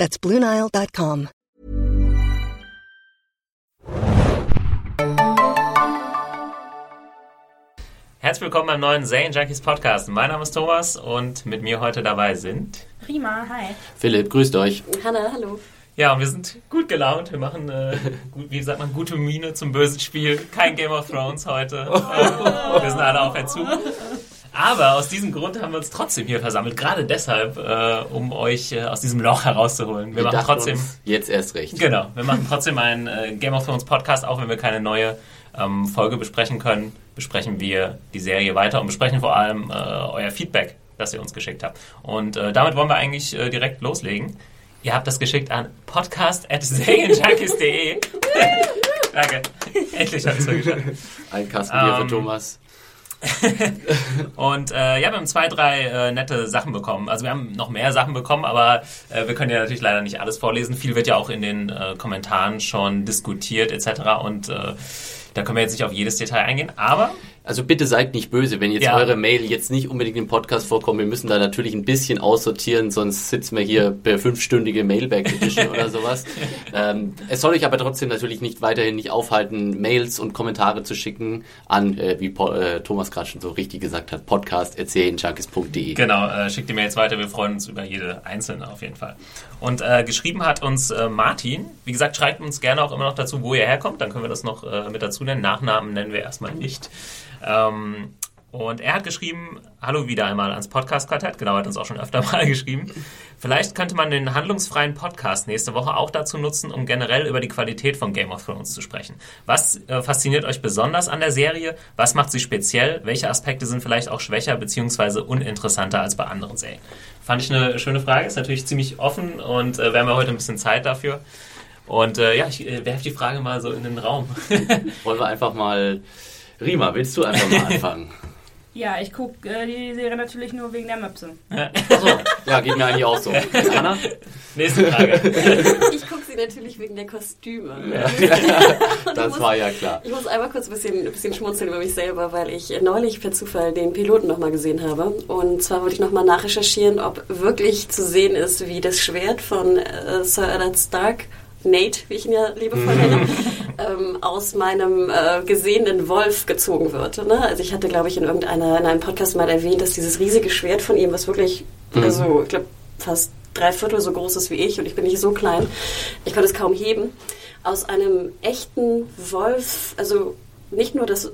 That's BlueNile.com. Herzlich willkommen beim neuen Zane Junkies Podcast. Mein Name ist Thomas und mit mir heute dabei sind. Prima, hi. Philipp, grüßt euch. Hanna, hallo. Ja, und wir sind gut gelaunt. Wir machen, äh, gut, wie sagt man, gute Miene zum bösen Spiel. Kein Game of Thrones heute. Äh, wir sind alle auf Entzug. Aber aus diesem Grund haben wir uns trotzdem hier versammelt. Gerade deshalb, äh, um euch äh, aus diesem Loch herauszuholen. Wir, Wir machen trotzdem. jetzt erst recht. Genau, wir machen trotzdem einen äh, Game of Thrones Podcast, auch wenn wir keine neue ähm, Folge besprechen können. Besprechen wir die Serie weiter und besprechen vor allem äh, euer Feedback, das ihr uns geschickt habt. Und äh, damit wollen wir eigentlich äh, direkt loslegen. Ihr habt das geschickt an podcast.serienjunkies.de. Danke. Endlich hat es geschafft. Ein Kasten Bier Ähm, für Thomas. Und äh, ja, wir haben zwei, drei äh, nette Sachen bekommen. Also wir haben noch mehr Sachen bekommen, aber äh, wir können ja natürlich leider nicht alles vorlesen. Viel wird ja auch in den äh, Kommentaren schon diskutiert etc. Und äh, da können wir jetzt nicht auf jedes Detail eingehen. Aber Also bitte seid nicht böse, wenn jetzt Ja. eure Mail jetzt nicht unbedingt im Podcast vorkommt. Wir müssen da natürlich ein bisschen aussortieren, sonst sitzen wir hier per fünfstündige Mailback Edition oder sowas. Ähm, es soll euch aber trotzdem natürlich nicht weiterhin nicht aufhalten, Mails und Kommentare zu schicken an, äh, wie po äh, Thomas gerade schon so richtig gesagt hat, podcast.erzählenjunkies.de. genau, äh, schickt die Mails weiter. Wir freuen uns über jede einzelne auf jeden Fall. Und äh, geschrieben hat uns äh, Martin. Wie gesagt, schreibt uns gerne auch immer noch dazu, wo ihr herkommt. Dann können wir das noch äh, mit dazu nennen. Nachnamen nennen wir erstmal nicht. Ähm, und er hat geschrieben, hallo wieder einmal ans Podcast-Quartett, genau, hat uns auch schon öfter mal geschrieben. Vielleicht könnte man den handlungsfreien Podcast nächste Woche auch dazu nutzen, um generell über die Qualität von Game of Thrones zu sprechen. Was äh, fasziniert euch besonders an der Serie? Was macht sie speziell? Welche Aspekte sind vielleicht auch schwächer bzw. uninteressanter als bei anderen Serien? Fand ich eine schöne Frage, ist natürlich ziemlich offen und äh, wir haben heute ein bisschen Zeit dafür. Und äh, ja, ich äh, werfe die Frage mal so in den Raum. Wollen wir einfach mal... Rima, willst du einfach mal anfangen? Ja, ich gucke äh, die Serie natürlich nur wegen der Möpse. Achso, ja, geht mir eigentlich auch so. Anna? Nächste Frage. Ich gucke sie natürlich wegen der Kostüme. Das war ja klar. Ich muss einmal kurz ein bisschen, ein bisschen schmunzeln über mich selber, weil ich neulich per Zufall den Piloten nochmal gesehen habe. Und zwar wollte ich nochmal nachrecherchieren, ob wirklich zu sehen ist, wie das Schwert von äh, Sir Eddard Stark, Nate, wie ich ihn ja liebevoll nenne, ähm, aus meinem äh, gesehenen Wolf gezogen wird. Ne? Also ich hatte, glaube ich, in irgendeiner in einem Podcast mal erwähnt, dass dieses riesige Schwert von ihm, was wirklich, also ich glaube, fast drei Viertel so groß ist wie ich und ich bin nicht so klein, ich konnte es kaum heben, aus einem echten Wolf, also nicht nur das,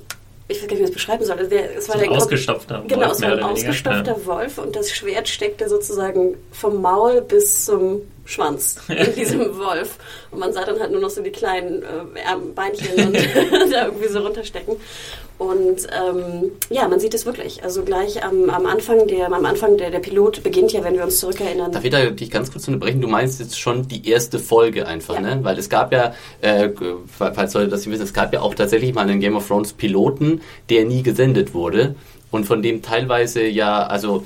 ich weiß gar nicht, wie ich das beschreiben soll, der, es war So ein der ausgestopfter Genau, Wolf, es mehr war ein weniger. ausgestopfter Ja. Wolf und das Schwert steckte sozusagen vom Maul bis zum Schwanz in diesem Wolf. Und man sah dann halt nur noch so die kleinen äh, Beinchen und da irgendwie so runterstecken. Und ähm, ja, man sieht es wirklich. Also gleich am, am Anfang, der, am Anfang der, der Pilot beginnt ja, wenn wir uns zurückerinnern. Darf ich da dich ganz kurz unterbrechen? Du meinst jetzt schon die erste Folge einfach, Ja. ne? Weil es gab ja, äh, falls Leute das nicht wissen, es gab ja auch tatsächlich mal einen Game of Thrones Piloten, der nie gesendet wurde und von dem teilweise ja, also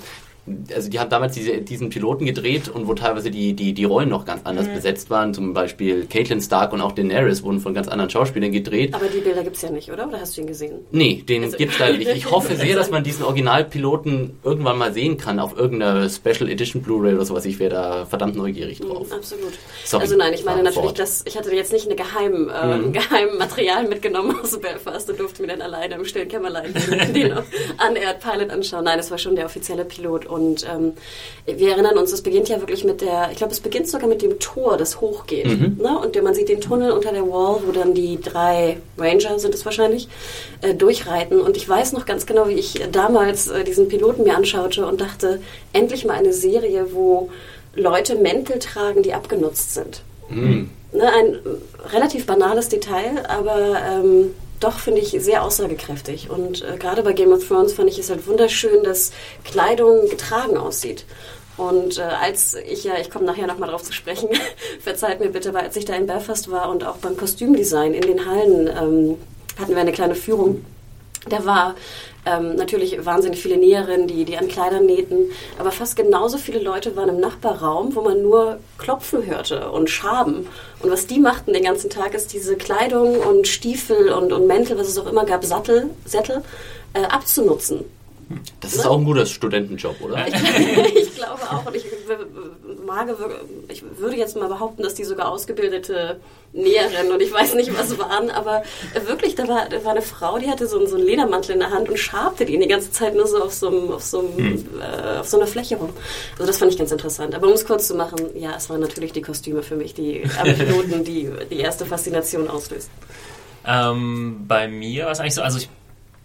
also die haben damals diese, diesen Piloten gedreht und wo teilweise die, die, die Rollen noch ganz anders besetzt waren. Zum Beispiel Caitlin Stark und auch Daenerys wurden von ganz anderen Schauspielern gedreht. Aber die Bilder gibt's ja nicht, oder? Oder hast du ihn gesehen? Nee, den Also- gibt's leider nicht. Ich hoffe sehr, dass man diesen Originalpiloten irgendwann mal sehen kann auf irgendeiner Special Edition Blu-ray oder sowas. Ich wäre da verdammt neugierig drauf. Mhm, absolut. Sorry, also nein, ich meine fahr natürlich, dass ich hatte jetzt nicht eine geheim, äh, ein geheimen Material mitgenommen aus Belfast und durfte mir dann alleine im stillen Kämmerlein den, den Unaired Pilot anschauen. Nein, es war schon der offizielle Pilot und ähm, wir erinnern uns, es beginnt ja wirklich mit der, ich glaube, es beginnt sogar mit dem Tor, das hochgeht. Ne? Und man sieht den Tunnel unter der Wall, wo dann die drei Ranger sind es wahrscheinlich, äh, durchreiten. Und ich weiß noch ganz genau, wie ich damals äh, diesen Piloten mir anschaute und dachte, endlich mal eine Serie, wo Leute Mäntel tragen, die abgenutzt sind. Ne, ein relativ banales Detail, aber ähm, doch finde ich sehr aussagekräftig. Und äh, gerade bei Game of Thrones fand ich es halt wunderschön, dass Kleidung getragen aussieht. Und äh, als ich ja, ich komme nachher nochmal drauf zu sprechen, verzeiht mir bitte, weil als ich da in Belfast war und auch beim Kostümdesign in den Hallen ähm, hatten wir eine kleine Führung. Da war ähm, natürlich wahnsinnig viele Näherinnen, die, die an Kleidern nähten, aber fast genauso viele Leute waren im Nachbarraum, wo man nur Klopfen hörte und Schaben. Und was die machten den ganzen Tag, ist diese Kleidung und Stiefel und, und Mäntel, was es auch immer gab, Sattel, Sättel, äh, abzunutzen. Das ist auch ein guter Studentenjob, oder? ich glaube auch. Und ich, mag, ich würde jetzt mal behaupten, dass die sogar ausgebildete Näherin und ich weiß nicht, was waren, aber wirklich, da war, da war eine Frau, die hatte so, so einen Ledermantel in der Hand und schabte den die ganze Zeit nur so auf so, einem, auf, so einem, hm. äh, auf so einer Fläche rum. Also das fand ich ganz interessant. Aber um es kurz zu machen, ja, es waren natürlich die Kostüme für mich, die am Piloten, die die erste Faszination auslöst. Ähm, bei mir war es eigentlich so, also ich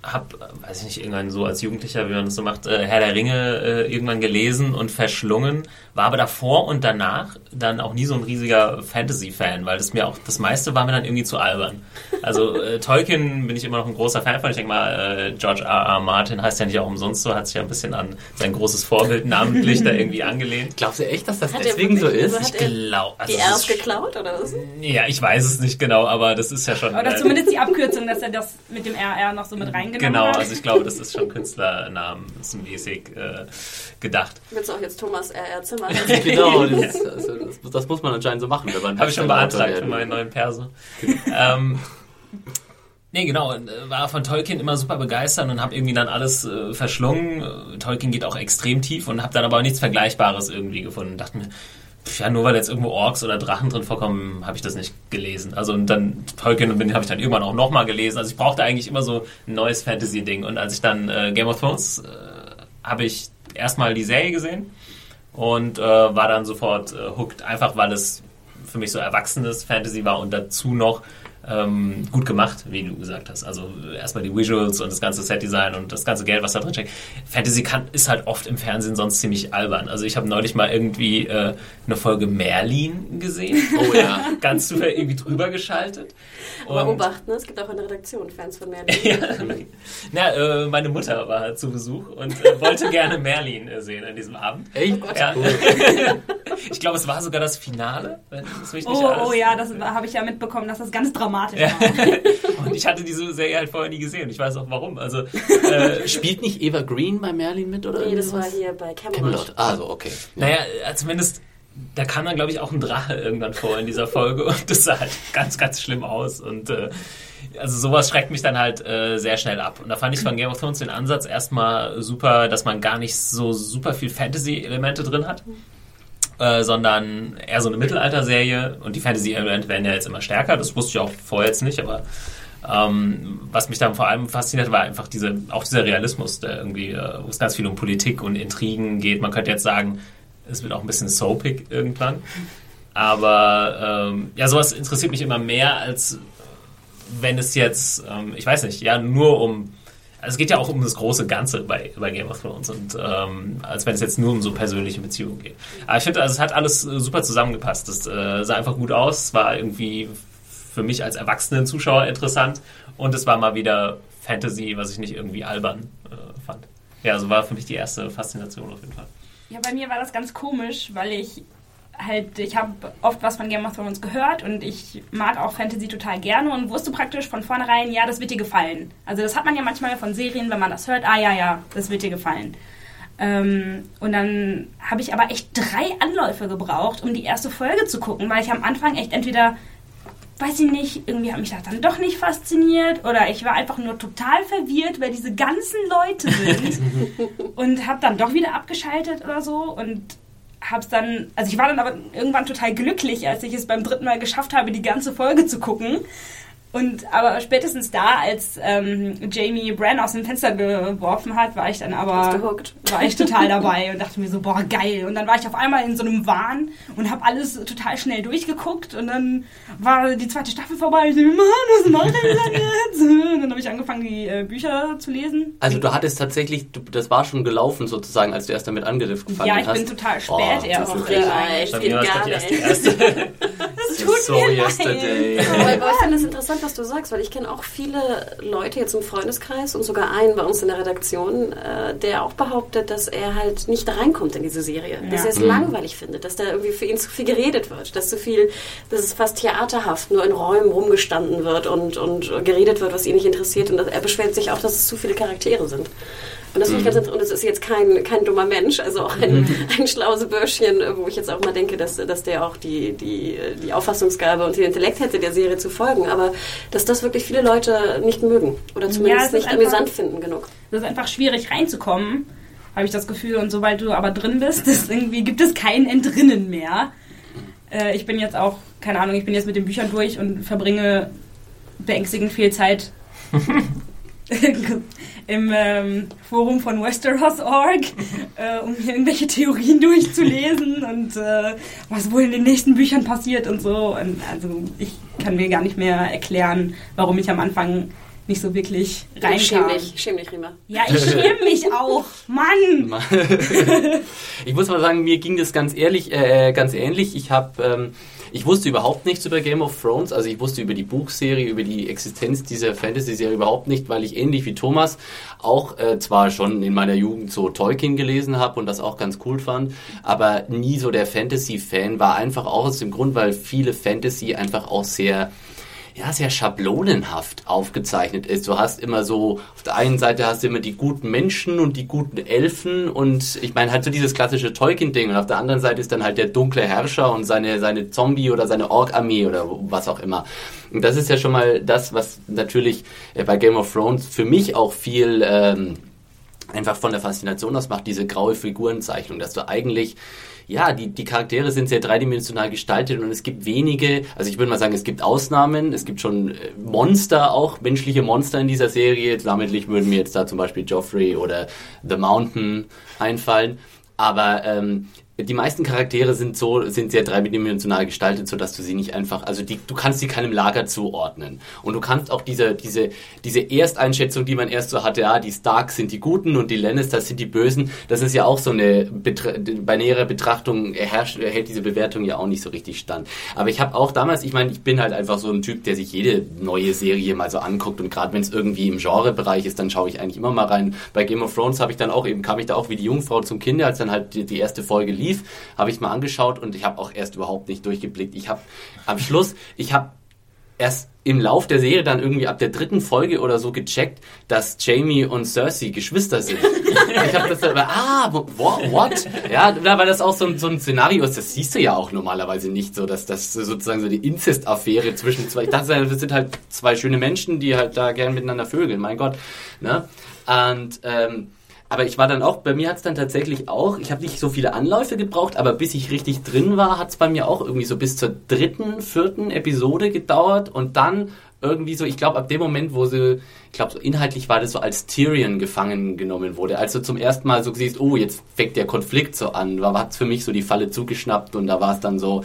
habe, weiß ich nicht, irgendwann so als Jugendlicher, wie man das so macht, äh, Herr der Ringe äh, irgendwann gelesen und verschlungen, war aber davor und danach dann auch nie so ein riesiger Fantasy-Fan, weil das mir auch, das meiste war mir dann irgendwie zu albern. Also äh, Tolkien bin ich immer noch ein großer Fan von. Ich denke mal, äh, George R. R. Martin heißt ja nicht auch umsonst so, hat sich ja ein bisschen an sein großes Vorbild namentlich da irgendwie angelehnt. Glaubst du echt, dass das hat deswegen so ist? Also ich glaube. Also die erst geklaut oder was? Ja, ich weiß es nicht genau, aber das ist ja schon. Oder zumindest die Abkürzung, dass er das mit dem RR noch so mit reingenommen genau, also ich glaube, das ist schon künstlernamenmäßig äh, gedacht. Willst du auch jetzt Thomas R.R. Zimmer? genau, das, also, das, das, muss man anscheinend so machen. Habe ich schon beantragt für meinen neuen Perso. ähm, Nee, genau. Äh, war von Tolkien immer super begeistert und habe irgendwie dann alles äh, verschlungen. Äh, Tolkien geht auch extrem tief und habe dann aber nichts Vergleichbares irgendwie gefunden. Dachte mir, ja, nur weil jetzt irgendwo Orks oder Drachen drin vorkommen, habe ich das nicht gelesen. Also und dann Tolkien habe ich dann irgendwann auch nochmal gelesen. Also ich brauchte eigentlich immer so ein neues Fantasy-Ding. Und als ich dann äh, Game of Thrones äh, habe ich erstmal die Serie gesehen und äh, war dann sofort äh, hooked, einfach weil es für mich so erwachsenes Fantasy war und dazu noch ähm, gut gemacht, wie du gesagt hast. Also erstmal die Visuals und das ganze Setdesign und das ganze Geld, was da drin steckt. Fantasy kann, ist halt oft im Fernsehen sonst ziemlich albern. Also ich habe neulich mal irgendwie äh, eine Folge Merlin gesehen. Oh ja. Ganz zufällig irgendwie drüber geschaltet. Aber Obacht, ne? es gibt auch in der Redaktion Fans von Merlin. ja. Na, äh, meine Mutter war zu Besuch und äh, wollte gerne Merlin äh, sehen an diesem Abend. Echt? Oh ja. ich glaube, es war sogar das Finale. Wenn das nicht oh, alles oh ja, das habe ich ja mitbekommen, dass das ganz dramatisch war. und ich hatte diese Serie halt vorher nie gesehen. Ich weiß auch warum. Also äh, spielt nicht Eva Green bei Merlin mit oder? Nee, das war hier bei Camelot. Camelot. Also okay. Ja. Naja, äh, zumindest da kam dann, glaube ich, auch ein Drache irgendwann vor in dieser Folge und das sah halt ganz, ganz schlimm aus und äh, also sowas schreckt mich dann halt äh, sehr schnell ab. Und da fand ich von Game of Thrones den Ansatz erstmal super, dass man gar nicht so super viel Fantasy-Elemente drin hat, äh, sondern eher so eine Mittelalter-Serie und die Fantasy-Elemente werden ja jetzt immer stärker. Das wusste ich auch vorher jetzt nicht, aber ähm, was mich dann vor allem fasziniert, war einfach diese, auch dieser Realismus, der irgendwie, äh, wo es ganz viel um Politik und Intrigen geht. Man könnte jetzt sagen, es wird auch ein bisschen soapig irgendwann. Aber ähm, ja, sowas interessiert mich immer mehr, als wenn es jetzt, ähm, ich weiß nicht, ja, nur um. Also es geht ja auch um das große Ganze bei, bei Game of Thrones und ähm, als wenn es jetzt nur um so persönliche Beziehungen geht. Aber ich finde, also es hat alles äh, super zusammengepasst. Das äh, sah einfach gut aus, es war irgendwie für mich als erwachsenen Zuschauer interessant und es war mal wieder Fantasy, was ich nicht irgendwie albern äh, fand. Ja, also war für mich die erste Faszination auf jeden Fall. Ja, bei mir war das ganz komisch, weil ich halt, ich habe oft was von Game of Thrones gehört und ich mag auch Fantasy total gerne und wusste praktisch von vornherein, ja, das wird dir gefallen. Also das hat man ja manchmal von Serien, wenn man das hört, ah ja, ja, das wird dir gefallen. Ähm, und dann habe ich aber echt drei Anläufe gebraucht, um die erste Folge zu gucken, weil ich am Anfang echt entweder, weiß ich nicht, irgendwie hat mich das dann doch nicht fasziniert oder ich war einfach nur total verwirrt, wer diese ganzen Leute sind und habe dann doch wieder abgeschaltet oder so und hab's dann, also ich war dann aber irgendwann total glücklich, als ich es beim dritten Mal geschafft habe, die ganze Folge zu gucken. Und aber spätestens da, als ähm, Jamie Bran aus dem Fenster geworfen hat, war ich dann aber war ich total dabei und dachte mir so, boah, geil. Und dann war ich auf einmal in so einem Wahn und habe alles total schnell durchgeguckt und dann war die zweite Staffel vorbei. Ich dachte, Mann, was macht er denn jetzt? Und dann habe ich angefangen, die äh, Bücher zu lesen. Also du hattest tatsächlich, du, das war schon gelaufen sozusagen, als du erst damit angegriffen hast. Ja, ich bin total spät Oh, erst. das ist Ja, war es gar nicht. tut so mir yesterday. leid. Aber, aber ich finde es interessant, was du sagst, weil ich kenne auch viele Leute jetzt im Freundeskreis und sogar einen bei uns in der Redaktion, äh, der auch behauptet, dass er halt nicht reinkommt in diese Serie. Dass Ja. er es langweilig findet, dass da irgendwie für ihn zu viel geredet wird, dass zu viel, dass es fast theaterhaft nur in Räumen rumgestanden wird und, und geredet wird, was ihn nicht interessiert. Und er beschwert sich auch, dass es zu viele Charaktere sind. Und das finde ich ganz. Und es ist jetzt kein, kein dummer Mensch, also auch ein, ein schlaues Bürschchen, äh, wo ich jetzt auch mal denke, dass, dass der auch die, die, die Auffassungsgabe und den Intellekt hätte, der Serie zu folgen. Aber dass das wirklich viele Leute nicht mögen oder es zumindest ist nicht einfach- amüsant finden genug. Das ist einfach schwierig reinzukommen, habe ich das Gefühl. Und sobald du aber drin bist, ist irgendwie, gibt es kein Entrinnen mehr. Äh, ich bin jetzt auch, keine Ahnung, ich bin jetzt mit den Büchern durch und verbringe beängstigend viel Zeit im ähm, Forum von Westeros.org, äh, um mir irgendwelche Theorien durchzulesen und äh, was wohl in den nächsten Büchern passiert und so. Und also ich kann mir gar nicht mehr erklären, warum ich am Anfang nicht so wirklich Schäm reinkam. dich, schäm dich, Rima. Ja, ich schäme mich auch. Mann! ich muss mal sagen, mir ging das ganz ehrlich, äh, ganz ähnlich. Ich habe, ähm, ich wusste überhaupt nichts über Game of Thrones. Also ich wusste über die Buchserie, über die Existenz dieser Fantasy-Serie überhaupt nicht, weil ich ähnlich wie Thomas auch äh, zwar schon in meiner Jugend so Tolkien gelesen habe und das auch ganz cool fand, aber nie so der Fantasy-Fan war. Einfach auch aus dem Grund, weil viele Fantasy einfach auch sehr ja, sehr schablonenhaft aufgezeichnet ist. Du hast immer so, auf der einen Seite hast du immer die guten Menschen und die guten Elfen und ich meine halt so dieses klassische Tolkien-Ding und auf der anderen Seite ist dann halt der dunkle Herrscher und seine, seine Zombie- oder seine Ork-Armee oder was auch immer. Und das ist ja schon mal das, was natürlich äh, bei Game of Thrones für mich auch viel... Ähm, einfach von der Faszination aus macht, diese graue Figurenzeichnung, dass du eigentlich, ja, die, die Charaktere sind sehr dreidimensional gestaltet und es gibt wenige, also ich würde mal sagen, es gibt Ausnahmen, es gibt schon äh, Monster auch, menschliche Monster in dieser Serie, namentlich würden mir jetzt da zum Beispiel Joffrey oder The Mountain einfallen, aber ähm, die meisten Charaktere sind so, sind sehr dreidimensional gestaltet, so dass du sie nicht einfach, also die, du kannst sie keinem Lager zuordnen. Und du kannst auch diese, diese, diese Ersteinschätzung, die man erst so hatte, ja, die Starks sind die Guten und die Lannisters sind die Bösen, das ist ja auch so eine, bei näherer Betrachtung herrscht, hält diese Bewertung ja auch nicht so richtig stand. Aber ich habe auch damals, ich meine, ich bin halt einfach so ein Typ, der sich jede neue Serie mal so anguckt und gerade wenn es irgendwie im Genrebereich ist, dann schaue ich eigentlich immer mal rein. Bei Game of Thrones habe ich dann auch eben, kam ich da auch wie die Jungfrau zum Kinder, als dann halt die, die erste Folge lief, habe ich mal angeschaut und ich habe auch erst überhaupt nicht durchgeblickt. Ich habe am Schluss, ich habe erst im Lauf der Serie dann irgendwie ab der dritten Folge oder so gecheckt, dass Jamie und Cersei Geschwister sind. ich habe das aber, ah, what? what? Ja, weil das auch so ein, so ein Szenario ist, das siehst du ja auch normalerweise nicht so, dass das sozusagen so die Inzest-Affäre zwischen zwei, ich dachte, das sind halt zwei schöne Menschen, die halt da gern miteinander vögeln, mein Gott. Ne? Und, ähm, aber ich war dann auch, bei mir hat es dann tatsächlich auch, ich habe nicht so viele Anläufe gebraucht, aber bis ich richtig drin war, hat es bei mir auch irgendwie so bis zur dritten, vierten Episode gedauert und dann irgendwie so, ich glaube ab dem Moment, wo sie, ich glaube so inhaltlich war das so als Tyrion gefangen genommen wurde, als du zum ersten Mal so siehst, oh, jetzt fängt der Konflikt so an, war hat's für mich so die Falle zugeschnappt und da war es dann so,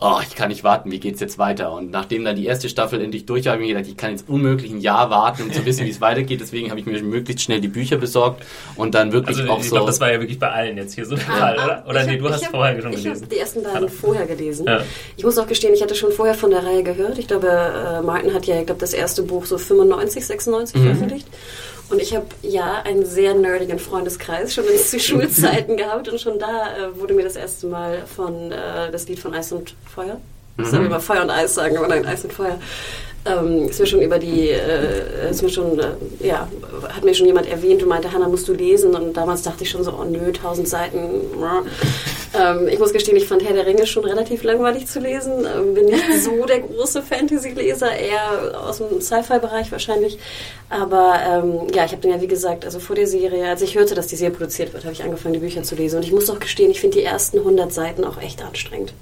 oh, ich kann nicht warten, wie geht's jetzt weiter? Und nachdem dann die erste Staffel endlich durch war, habe ich mir gedacht, ich kann jetzt unmöglich ein Jahr warten, um zu wissen, wie es weitergeht. Deswegen habe ich mir möglichst schnell die Bücher besorgt und dann wirklich Also auch ich so. glaube, das war ja wirklich bei allen jetzt hier so der Fall, oder? Oder Ah, Ich nee, hab- du ich hast hab- vorher schon ich gelesen. habe die ersten beiden vorher gelesen. Ja. Ich muss auch gestehen, ich hatte schon vorher von der Reihe gehört. Ich glaube, äh, Martin hat ja, ich glaube, das erste Buch so 95, 96 veröffentlicht. Und ich habe ja einen sehr nerdigen Freundeskreis schon in zu Schulzeiten gehabt und schon da äh, wurde mir das erste Mal von äh, das Lied von Eis und Feuer. Ich soll immer Feuer und Eis sagen, aber nein, Eis und Feuer. Ähm, ist mir schon über die, äh, ist mir schon, äh, ja, hat mir schon jemand erwähnt und meinte, Hannah, musst du lesen. Und damals dachte ich schon so, oh nö, tausend Seiten. Ähm, ich muss gestehen, ich fand Herr der Ringe schon relativ langweilig zu lesen. Ähm, bin nicht so der große Fantasy-Leser, eher aus dem Sci-Fi-Bereich wahrscheinlich. Aber ähm, ja, ich habe dann ja, wie gesagt, also vor der Serie, als ich hörte, dass die Serie produziert wird, habe ich angefangen, die Bücher zu lesen. Und ich muss auch gestehen, ich finde die ersten 100 Seiten auch echt anstrengend.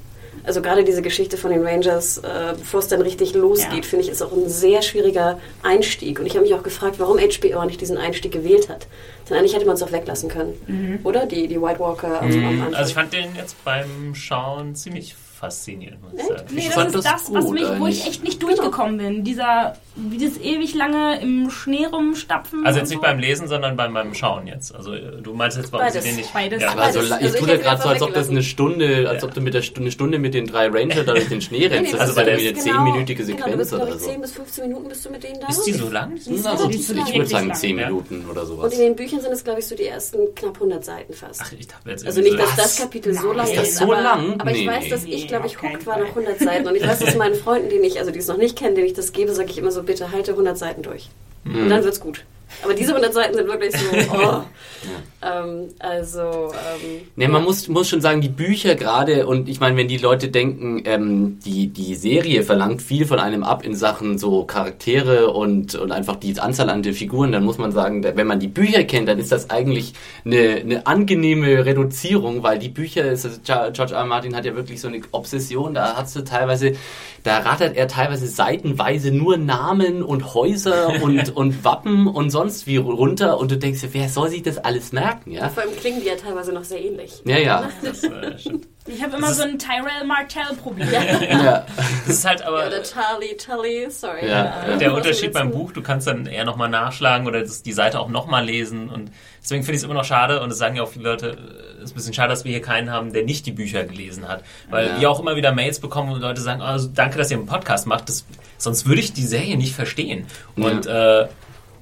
Also gerade diese Geschichte von den Rangers, äh, bevor es dann richtig losgeht, Ja. finde ich, ist auch ein sehr schwieriger Einstieg. Und ich habe mich auch gefragt, warum HBO nicht diesen Einstieg gewählt hat. Denn eigentlich hätte man es auch weglassen können. Oder? Die, die White Walker Anfang. Also ich fand den jetzt beim Schauen ziemlich faszinierend, muss ich sagen. Nee, Ich das fand ist das das, was gut mich, wo eigentlich. ich echt nicht durchgekommen bin. Dieser, dieses ewig lange im Schnee rumstapfen. Also und jetzt nicht so. beim Lesen, sondern beim, beim Schauen jetzt. Also äh, du meinst jetzt, warum sie Beides. den nicht... Beides. Ja, Aber Also, das- la- also ich ich tue da gerade so, als ob das eine Stunde, als ob du mit der Stu- eine Stunde mit den drei Ranger da durch den Schnee rennst. Nee, Das Also bei der- eine zehnminütige Genau, du Sequenz bist, glaube oder ich, so. 10 bis 15 Minuten bist du mit denen da. Ist die so lang? Also, ich würde sagen lang. 10 Ja. Minuten oder Und sowas. in den Büchern sind es, glaube ich, so die ersten knapp 100 Seiten fast. Ach, ich dachte jetzt Also nicht, dass das Kapitel so lang Ist ist, das so aber, lang? aber ich weiß, dass Nee, ich, glaube ich, hooked war nach 100 Seiten. Und ich weiß, dass meinen Freunden, denen ich, also die es noch nicht kennen, denen ich das gebe, sage ich immer so, bitte halte 100 Seiten durch. Mhm. Und dann wird's gut. Aber diese 100 Seiten sind wirklich so, oh. ähm, also, ähm, Ne, man muss, muss schon sagen, die Bücher gerade, und ich meine, wenn die Leute denken, ähm, die, die Serie verlangt viel von einem ab in Sachen so Charaktere und, und einfach die Anzahl an den Figuren, dann muss man sagen, wenn man die Bücher kennt, dann ist das eigentlich eine, eine angenehme Reduzierung, weil die Bücher, ist, also Ge- George R. R. Martin hat ja wirklich so eine Obsession, da hast du teilweise, da rattert er teilweise seitenweise nur Namen und Häuser und, und Wappen und sonst wie runter und du denkst dir, wer soll sich das alles merken, ja? vor allem klingen die ja teilweise noch sehr ähnlich. Ja, ja. Das, äh. Ich habe immer so ein Tyrell Martell-Problem. ja. das ist halt aber... Oder Charlie, Tully, sorry. Ja, ja. Der Unterschied im beim Buch, du kannst dann eher nochmal nachschlagen oder das, die Seite auch nochmal lesen und deswegen finde ich es immer noch schade und das sagen ja auch viele Leute, äh, es ist ein bisschen schade, dass wir hier keinen haben, der nicht die Bücher gelesen hat, weil Ja. wir auch immer wieder Mails bekommen und Leute sagen, also danke, dass ihr einen Podcast macht, das, sonst würde ich die Serie nicht verstehen und äh,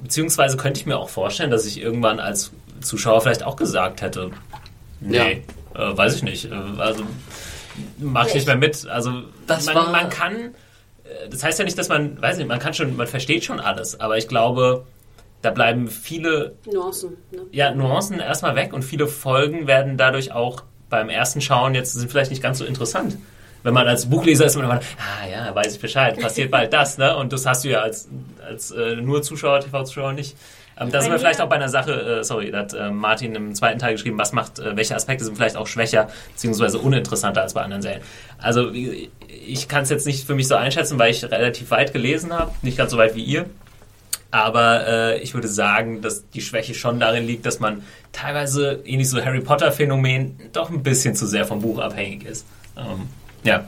beziehungsweise könnte ich mir auch vorstellen, dass ich irgendwann als Zuschauer vielleicht auch gesagt hätte, nee, äh, weiß ich nicht, äh, also mach ich nicht mehr mit, also Das man, war- man kann äh, das heißt ja nicht, dass man, weiß nicht, man kann schon, man versteht schon alles, aber ich glaube, da bleiben viele Nuancen. Ne? ja, Nuancen erstmal weg und viele Folgen werden dadurch auch beim ersten Schauen jetzt sind vielleicht nicht ganz so interessant. Wenn man als Buchleser ist, man immer, ah ja, weiß ich Bescheid, passiert bald das, ne? Und das hast du ja als, als äh, nur Zuschauer, TV-Zuschauer nicht. Ähm, da sind wir vielleicht auch bei einer Sache, äh, sorry, da hat äh, Martin im zweiten Teil geschrieben, was macht, äh, welche Aspekte sind vielleicht auch schwächer, beziehungsweise uninteressanter als bei anderen Serien. Also ich kann es jetzt nicht für mich so einschätzen, weil ich relativ weit gelesen habe, nicht ganz so weit wie ihr. Aber äh, ich würde sagen, dass die Schwäche schon darin liegt, dass man teilweise, ähnlich so Harry Potter-Phänomen, doch ein bisschen zu sehr vom Buch abhängig ist. Ähm, ja.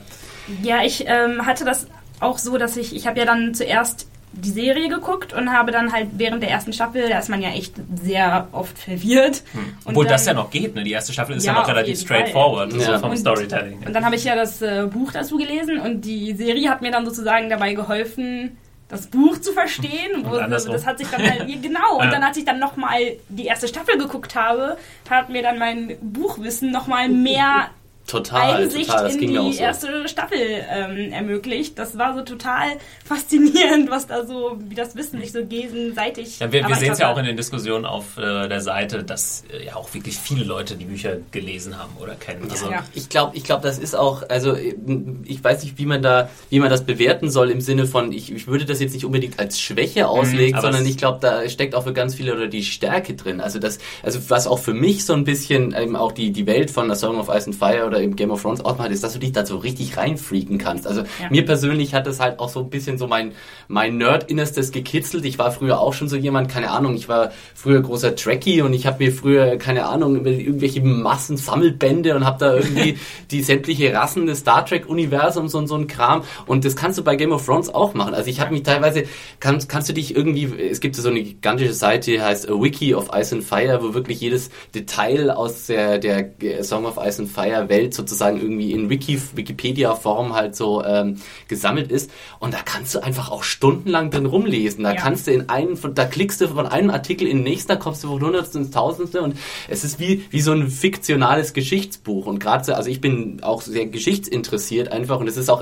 Ja, ich ähm, hatte das auch so, dass ich, ich habe ja dann zuerst die Serie geguckt und habe dann halt während der ersten Staffel, da ist man ja echt sehr oft verwirrt. Hm. Obwohl dann, das ja noch geht, ne? Die erste Staffel ist ja, Ja, noch relativ straightforward, so Ja. vom Und- Storytelling. Und dann habe ich ja das äh, Buch dazu gelesen und die Serie hat mir dann sozusagen dabei geholfen, das Buch zu verstehen. Wo, das hat sich dann halt, genau. Und Ja. dann, als ich dann nochmal die erste Staffel geguckt habe, hat mir dann mein Buchwissen nochmal mehr Total, Einsicht total. Das in ging mir auch die so. erste Staffel ähm, ermöglicht. Das war so total faszinierend, was da so, wie das Wissen sich so gegenseitig. Ja, wir wir sehen es ja auch in den Diskussionen auf äh, der Seite, dass äh, ja auch wirklich viele Leute die Bücher gelesen haben oder kennen. Also, Ja. Ich glaube, ich glaube, das ist auch, also ich weiß nicht, wie man da, wie man das bewerten soll im Sinne von, ich, ich würde das jetzt nicht unbedingt als Schwäche auslegen, Mhm, sondern ich glaube, da steckt auch für ganz viele oder die Stärke drin. Also das, also was auch für mich so ein bisschen eben auch die die Welt von A Song of Ice and Fire oder im Game of Thrones ausmacht, ist, dass du dich da so richtig reinfreaken kannst. Also Ja. mir persönlich hat das halt auch so ein bisschen so mein mein Nerd-Innerstes gekitzelt. Ich war früher auch schon so jemand, keine Ahnung, ich war früher großer Trekkie und ich habe mir früher, keine Ahnung, irgendwelche Massensammelbände und habe da irgendwie die sämtliche Rassen des Star Trek-Universums und so ein Kram. Und das kannst du bei Game of Thrones auch machen. Also ich habe mich teilweise, kannst, kannst du dich irgendwie, es gibt so eine gigantische Seite, die heißt A Wiki of Ice and Fire, wo wirklich jedes Detail aus der, der Song of Ice and Fire Welt sozusagen irgendwie in Wiki, Wikipedia-Form halt so ähm, gesammelt ist. Und da kannst du einfach auch stundenlang drin rumlesen. Da Ja. kannst du in einen, von- da klickst du von einem Artikel in den nächsten, da kommst du von Hundertste ins Tausendste und es ist wie, wie so ein fiktionales Geschichtsbuch. Und gerade, so- also ich bin auch sehr geschichtsinteressiert einfach und es ist auch,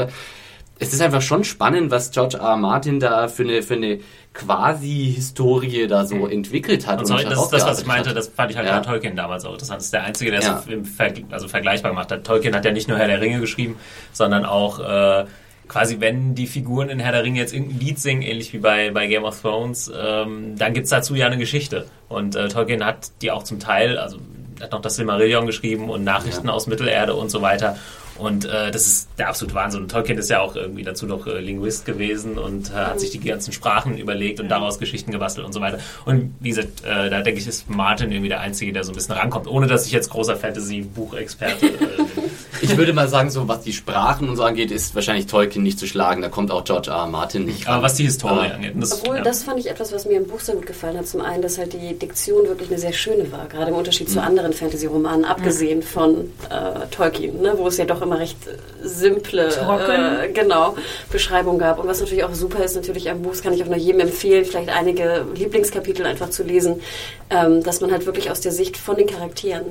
es ist einfach schon spannend, was George R. R. Martin da für eine, für eine Quasi-Historie da so entwickelt hat. Und sorry, das ist das, was ich meinte, das fand ich halt Ja. bei Tolkien damals auch interessant. Das ist der Einzige, der Ja. es Ver also vergleichbar gemacht hat. Tolkien hat ja nicht nur Herr der Ringe geschrieben, sondern auch äh, quasi, wenn die Figuren in Herr der Ringe jetzt irgendein Lied singen, ähnlich wie bei, bei Game of Thrones, ähm, dann gibt's dazu ja eine Geschichte. Und äh, Tolkien hat die auch zum Teil, also hat noch das Silmarillion geschrieben und Nachrichten Ja. aus Mittelerde und so weiter. Und äh, das ist der absolute Wahnsinn. Und Tolkien ist ja auch irgendwie dazu noch äh, Linguist gewesen und äh, hat sich die ganzen Sprachen überlegt und daraus Geschichten gebastelt und so weiter. Und wie gesagt, äh, da denke ich, ist Martin irgendwie der Einzige, der so ein bisschen rankommt, ohne dass ich jetzt großer Fantasy-Buchexperte äh, bin. Ich würde mal sagen, so was die Sprachen und so angeht, ist wahrscheinlich Tolkien nicht zu schlagen. Da kommt auch George R. R. Martin nicht Aber was die Historie angeht. Das, Obwohl, ja. das fand ich etwas, was mir im Buch sehr gut gefallen hat. Zum einen, dass halt die Diktion wirklich eine sehr schöne war, gerade im Unterschied Mhm. zu anderen Fantasy-Romanen, abgesehen von äh, Tolkien, ne, wo es ja doch immer recht äh, simple Trocken. äh, genau, Beschreibungen gab. Und was natürlich auch super ist, natürlich am Buch, das kann ich auch nur jedem empfehlen, vielleicht einige Lieblingskapitel einfach zu lesen, ähm, dass man halt wirklich aus der Sicht von den Charakteren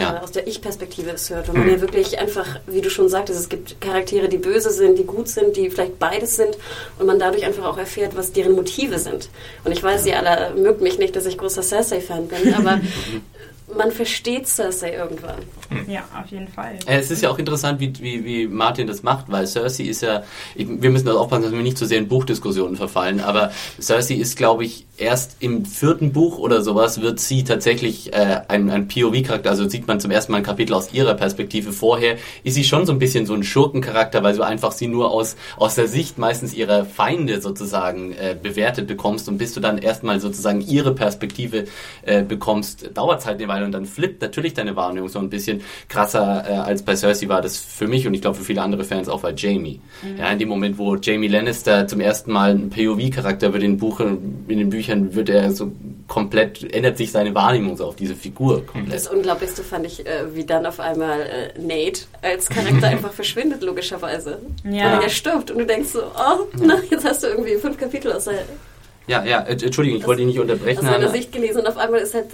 Ja. äh, aus der Ich-Perspektive es hört. Und man ja wirklich einfach, wie du schon sagtest, es gibt Charaktere, die böse sind, die gut sind, die vielleicht beides sind und man dadurch einfach auch erfährt, was deren Motive sind. Und ich weiß, ihr alle mögt mich nicht, dass ich großer Cersei-Fan bin, aber man versteht Cersei irgendwann. Ja, auf jeden Fall. Äh, Es ist ja auch interessant, wie, wie, wie Martin das macht, weil Cersei ist ja, ich, wir müssen da aufpassen, dass wir nicht zu sehr in Buchdiskussionen verfallen, aber Cersei ist, glaube ich, erst im vierten Buch oder sowas wird sie tatsächlich äh, ein, ein POV-Charakter, also sieht man zum ersten Mal ein Kapitel aus ihrer Perspektive. Vorher ist sie schon so ein bisschen so ein Schurkencharakter, weil du einfach sie nur aus, aus der Sicht meistens ihrer Feinde sozusagen äh, bewertet bekommst und bis du dann erstmal sozusagen ihre Perspektive äh, bekommst, dauert es halt eine Weile und dann flippt natürlich deine Wahrnehmung so ein bisschen krasser äh, als bei Cersei war das für mich und ich glaube für viele andere Fans auch bei Jamie. Ja, in dem Moment, wo Jamie Lannister zum ersten Mal ein POV-Charakter wird in, Buch, in den Büchern, wird er so komplett, ändert sich seine Wahrnehmung so auf diese Figur komplett. Das Unglaublichste fand ich, äh, wie dann auf einmal äh, Nate als Charakter einfach verschwindet, logischerweise. Ja. Und er stirbt und du denkst so, oh, na, jetzt hast du irgendwie fünf Kapitel aus, der, Ja, ja, äh, Entschuldigung, ich wollte dich nicht aus unterbrechen. seiner Hanna. Sicht gelesen und auf einmal ist halt,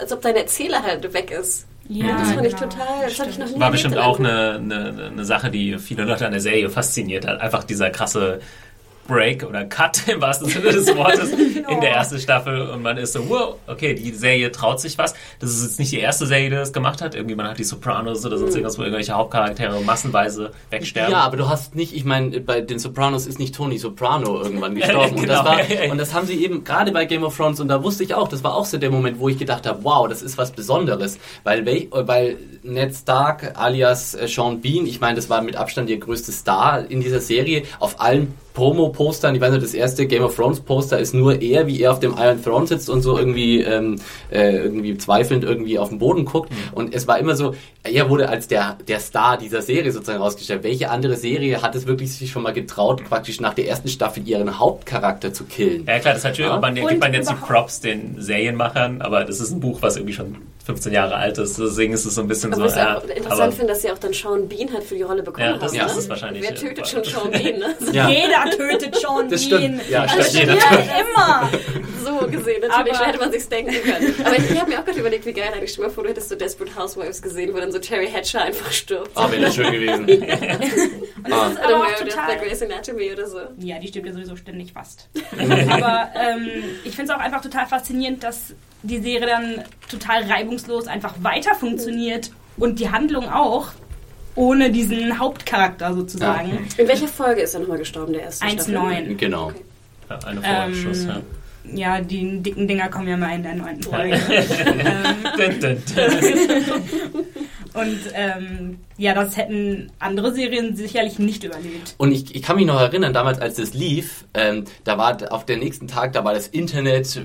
als ob dein Erzähler halt weg ist. Ja, das fand ich genau. total, das habe ich noch nie war bestimmt auch eine, eine, eine Sache, die viele Leute an der Serie fasziniert hat. Einfach dieser krasse Break oder Cut im wahrsten Sinne des Wortes in der ersten Staffel und man ist so, wow, okay, die Serie traut sich was. Das ist jetzt nicht die erste Serie, die das gemacht hat. Irgendwie man hat die Sopranos oder sonst irgendwas, wo irgendwelche Hauptcharaktere massenweise wegsterben. Ja, aber du hast nicht, ich meine, bei den Sopranos ist nicht Tony Soprano irgendwann gestorben. und, das Genau, war, ja, ja. und das haben sie eben gerade bei Game of Thrones, und da wusste ich auch, das war auch so der Moment, wo ich gedacht habe, wow, das ist was Besonderes. Weil, wel- weil Ned Stark alias äh, Sean Bean, ich meine, das war mit Abstand der größte Star in dieser Serie, auf allen Promo-Postern, ich weiß nicht, das erste Game of Thrones Poster ist nur er, wie er auf dem Iron Throne sitzt und so irgendwie, ähm, äh, irgendwie zweifelnd irgendwie auf den Boden guckt. Und es war immer so, er wurde als der, der Star dieser Serie sozusagen rausgestellt. Welche andere Serie hat es wirklich sich schon mal getraut, praktisch nach der ersten Staffel ihren Hauptcharakter zu killen? Ja klar, das hat natürlich, Ja. man, gibt man jetzt die Props den Serienmachern, aber das ist ein Buch, was irgendwie schon 15 Jahre alt ist. Deswegen ist es so ein bisschen Aber so, was ich ja, auch interessant aber finde, dass sie auch dann Sean Bean halt für die Rolle bekommen Ja, das- haben. das ne? ist wahrscheinlich, Wer tötet schon Sean Bean, ne? Ja. Jeder tötet Sean Das Bean. Ja, Das stimmt. Jeder immer. So gesehen, natürlich, Aber- so hätte man sich's denken können. Aber ich habe mir auch gerade überlegt, wie geil eigentlich, stell mal vor, du hättest so Desperate Housewives gesehen, wo dann so Terry Hatcher einfach stirbt. Ah, wäre das schön gewesen. Und das ist Oder aber auch bei total... Grey's Anatomy oder so. Ja, die stimmt ja sowieso ständig fast. Aber ähm, ich finde es auch einfach total faszinierend, dass die Serie dann total reibungslos einfach weiter funktioniert und die Handlung auch, ohne diesen Hauptcharakter sozusagen. In welcher Folge ist er nochmal gestorben, der erste 1,9. Genau. ja, eine. Ähm, Ja, die dicken Dinger kommen ja mal in der neunten Folge. ja. Dun. Und ähm, ja, das hätten andere Serien sicherlich nicht überlebt. Und ich, ich kann mich noch erinnern, damals als das lief, ähm, da war auf der nächsten Tag, da war das Internet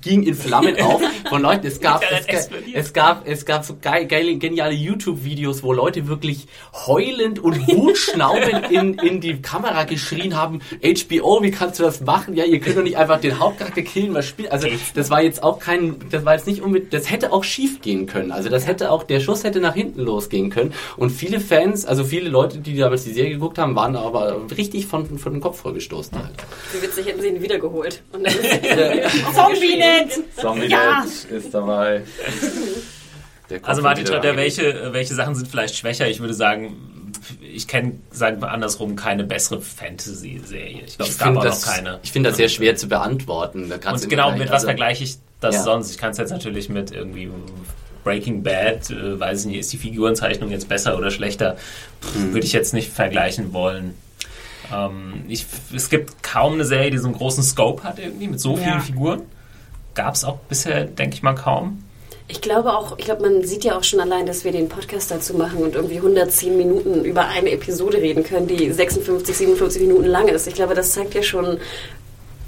ging in Flammen auf von Leuten. Es gab, es, es gab, es gab so geil, geile, geniale YouTube-Videos, wo Leute wirklich heulend und wutschnaubend in, in die Kamera geschrien haben, HBO, wie kannst du das machen? Ja, ihr könnt doch nicht einfach den Hauptcharakter killen, was spielt. Also das war jetzt auch kein, das war jetzt nicht unbedingt, das hätte auch schief gehen können. Also das hätte auch, der Schuss hätte nach hinten losgehen können. Und viele Fans, also viele Leute, die damals die Serie geguckt haben, waren aber richtig von, von dem Kopf vollgestoßen halt. Wie witzig hätten sie ihn wiedergeholt. Und dann Zombie-Net! Zombie Ja. ist dabei. Also Martin schreibt ja, welche, welche Sachen sind vielleicht schwächer? Ich würde sagen, ich kenne, sagen wir andersrum, keine bessere Fantasy-Serie. Ich glaube, es gab auch das, noch keine. ich finde das sehr schwer zu beantworten. Und genau, mit gleich- was also- vergleiche ich das Ja. sonst? Ich kann es jetzt natürlich mit irgendwie Breaking Bad, äh, weiß ich nicht, ist die Figurenzeichnung jetzt besser oder schlechter? Hm. Würde ich jetzt nicht vergleichen wollen. Ähm, ich, es gibt kaum eine Serie, die so einen großen Scope hat irgendwie, mit so Ja. vielen Figuren. Gab es auch bisher, denke ich mal, kaum. Ich glaube auch, ich glaube, man sieht ja auch schon allein, dass wir den Podcast dazu machen und irgendwie 110 Minuten über eine Episode reden können, die 56, 57 Minuten lang ist. Ich glaube, das zeigt ja schon,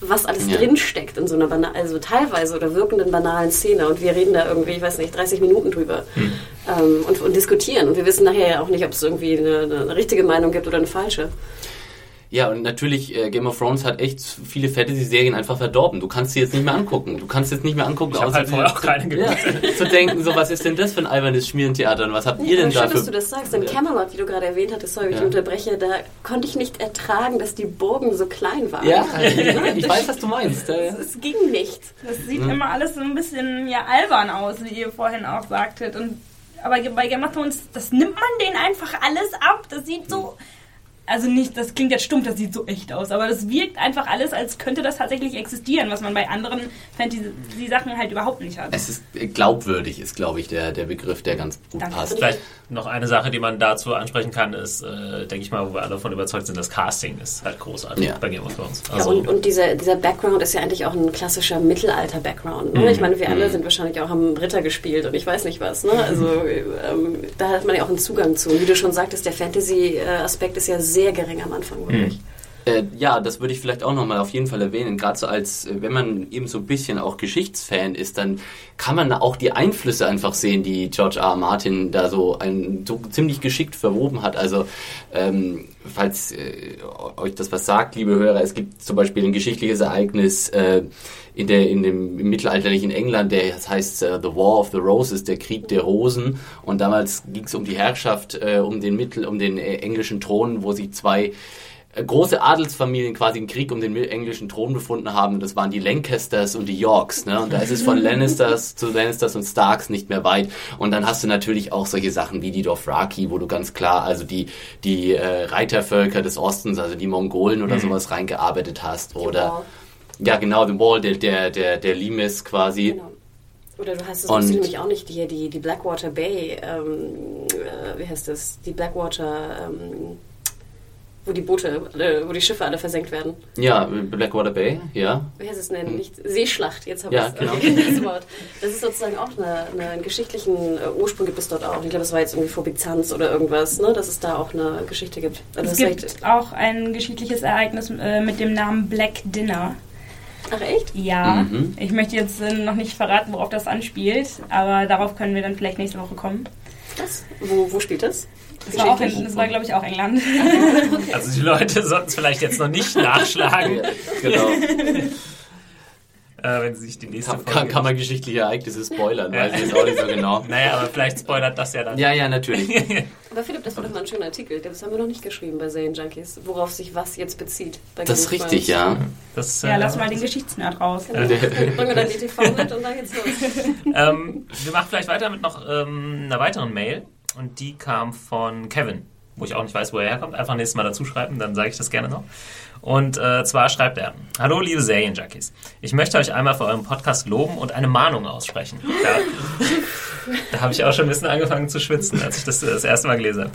was alles Ja. drinsteckt in so einer banal, also teilweise oder wirkenden banalen Szene. Und wir reden da irgendwie, ich weiß nicht, 30 Minuten drüber ähm, und, und diskutieren. Und wir wissen nachher ja auch nicht, ob es irgendwie eine, eine richtige Meinung gibt oder eine falsche. Ja, und natürlich, äh, Game of Thrones hat echt viele Fantasy-Serien einfach verdorben. Du kannst sie jetzt nicht mehr angucken. Du kannst jetzt nicht mehr angucken, Ich hab halt vorher auch keine geguckt. ja, zu denken, so was ist denn das für ein albernes Schmierentheater und was habt ihr denn schön, dafür? dass du das sagst. Denn Camelot, wie du gerade erwähnt hattest, sorry, ich Ja. unterbreche, da konnte ich nicht ertragen, dass die Burgen so klein waren. ja, ich weiß, was du meinst. Es ging nicht. Das sieht immer alles so ein bisschen ja albern aus, wie ihr vorhin auch sagtet. Und, aber bei Game of Thrones, das nimmt man denen einfach alles ab. Das sieht so. Also nicht, das klingt jetzt stumpf, das sieht so echt aus, aber das wirkt einfach alles, als könnte das tatsächlich existieren, was man bei anderen Fantasy-Sachen halt überhaupt nicht hat. es ist glaubwürdig, ist glaube ich der, der Begriff, der ganz gut Danke. passt. Vielleicht noch eine Sache, die man dazu ansprechen kann, ist, äh, denke ich mal, wo wir alle davon überzeugt sind, das Casting ist halt großartig Ja. bei Game of Thrones. Ja, Also, und, und dieser, dieser Background ist ja eigentlich auch ein klassischer Mittelalter-Background. Ne? Ich meine, wir alle sind wahrscheinlich auch haben Ritter gespielt und ich weiß nicht was. Ne? Also ähm, da hat man ja auch einen Zugang zu. Und wie du schon sagtest, der Fantasy-Aspekt ist ja sehr gering am Anfang, wirklich. Äh, ja, das würde ich vielleicht auch nochmal auf jeden Fall erwähnen. Gerade so als, äh, wenn man eben so ein bisschen auch Geschichtsfan ist, dann kann man auch die Einflüsse einfach sehen, die George R. R. Martin da so, ein, so ziemlich geschickt verwoben hat. Also, ähm, falls äh, euch das was sagt, liebe Hörer, es gibt zum Beispiel ein geschichtliches Ereignis äh, in, der, in dem im mittelalterlichen England, der das heißt äh, The War of the Roses, der Krieg der Rosen. Und damals ging es um die Herrschaft, äh, um den Mittel, um den äh, englischen Thron, wo sich zwei große Adelsfamilien quasi im Krieg um den englischen Thron befunden haben. Das waren die Lancasters und die Yorks. Ne? Und da ist es von Lannisters zu Lannisters und Starks nicht mehr weit. Und dann hast du natürlich auch solche Sachen wie die Dothraki, wo du ganz klar also die, die äh, Reitervölker des Ostens, also die Mongolen oder sowas reingearbeitet hast. Oder Wall. ja genau, The Wall, der, der, der, der Limes quasi. Genau. Oder du hast es Und- nämlich auch nicht, die, die, die Blackwater Bay, ähm, äh, wie heißt das? Die Blackwater, ähm, wo die Boote, äh, wo die Schiffe alle versenkt werden. Ja, Blackwater Bay, ja. Wie heißt es denn? Nicht Seeschlacht, jetzt habe Ja, ich genau. das Wort. Das ist sozusagen auch eine, eine, einen geschichtlichen äh, Ursprung gibt es dort auch. Ich glaube, das war jetzt irgendwie vor Byzanz oder irgendwas, ne? dass es da auch eine Geschichte gibt. Also Es das ist gibt auch ein geschichtliches Ereignis äh, mit dem Namen Black Dinner. Ach echt? Ja, Mhm. ich möchte jetzt äh, noch nicht verraten, worauf das anspielt, aber darauf können wir dann vielleicht nächste Woche kommen. Was? Wo, wo spielt das? Das war, auch das war glaube ich, auch England. also die Leute sollten es vielleicht jetzt noch nicht nachschlagen, Genau. äh, wenn sie sich die nächste Kann, Folge... kann, kann man geschichtliche Ereignisse spoilern, weiß ich jetzt auch nicht so genau. naja, aber vielleicht spoilert das ja dann. Ja, ja, natürlich. Aber Philipp, das war doch mal ein schöner Artikel. Das haben wir noch nicht geschrieben bei Serien Junkies, worauf sich was jetzt bezieht. bei Das ist richtig, ja. Das, ja, äh, lass mal den Geschichtsnerd raus. Genau. Bringen wir dann die TV mit und dann geht's los. ähm, wir machen vielleicht weiter mit noch ähm, einer weiteren Mail. Und die kam von Kevin, wo ich auch nicht weiß, wo er herkommt. Einfach nächstes Mal dazu schreiben, dann sage ich das gerne noch. Und äh, zwar schreibt er: Hallo, liebe Serienjunkies. Ich möchte euch einmal für euren Podcast loben und eine Mahnung aussprechen. Da, da habe ich auch schon ein bisschen angefangen zu schwitzen, als ich das äh, das erste Mal gelesen habe.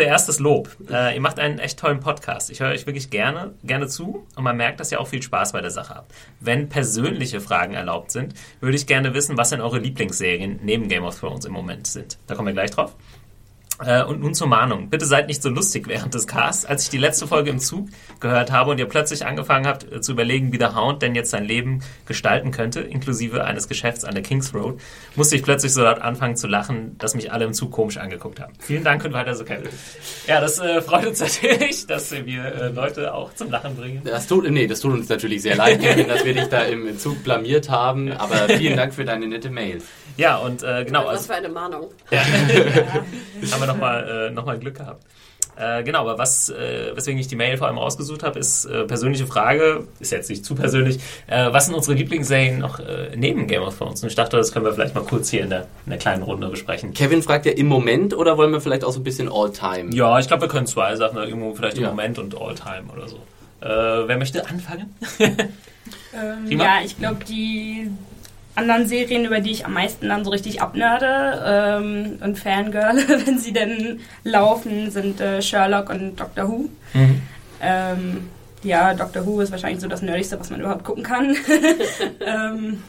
Zuerst das Lob. Äh, ihr macht einen echt tollen Podcast. Ich höre euch wirklich gerne, gerne zu und man merkt, dass ihr auch viel Spaß bei der Sache habt. Wenn persönliche Fragen erlaubt sind, würde ich gerne wissen, was denn eure Lieblingsserien neben Game of Thrones im Moment sind. Da kommen wir gleich drauf. Äh, und nun zur Mahnung. Bitte seid nicht so lustig während des Casts. Als ich die letzte Folge im Zug gehört habe und ihr plötzlich angefangen habt äh, zu überlegen, wie der Hound denn jetzt sein Leben gestalten könnte, inklusive eines Geschäfts an der Kings Road, musste ich plötzlich so laut anfangen zu lachen, dass mich alle im Zug komisch angeguckt haben. Vielen Dank und weiter so, Kevin. Ja, das äh, freut uns natürlich, dass wir äh, Leute auch zum Lachen bringen. Das tut, nee, das tut uns natürlich sehr leid, Kevin, dass wir dich da im Zug blamiert haben, aber vielen Dank für deine nette Mail. Ja, und äh, genau, Was also, für eine Mahnung. haben wir nochmal äh, noch mal Glück gehabt. Äh, genau, aber was, äh, weswegen ich die Mail vor allem rausgesucht habe, ist äh, persönliche Frage, ist jetzt nicht zu persönlich, äh, was sind unsere Lieblingsserien noch äh, neben Game of Thrones? Und ich dachte, das können wir vielleicht mal kurz hier in der, in der kleinen Runde besprechen. Kevin fragt ja im Moment oder wollen wir vielleicht auch so ein bisschen All-Time? Ja, ich glaube, wir können zwei Sachen, irgendwo vielleicht im Ja. Moment und All-Time oder so. Äh, wer möchte anfangen? Ähm, Prima. ja, ich glaube, die anderen Serien, über die ich am meisten dann so richtig abnörde ähm, und Fangirl, wenn sie denn laufen, sind äh, Sherlock und Doctor Who. Ähm, ja, Doctor Who ist wahrscheinlich so das Nerdigste, was man überhaupt gucken kann. ähm,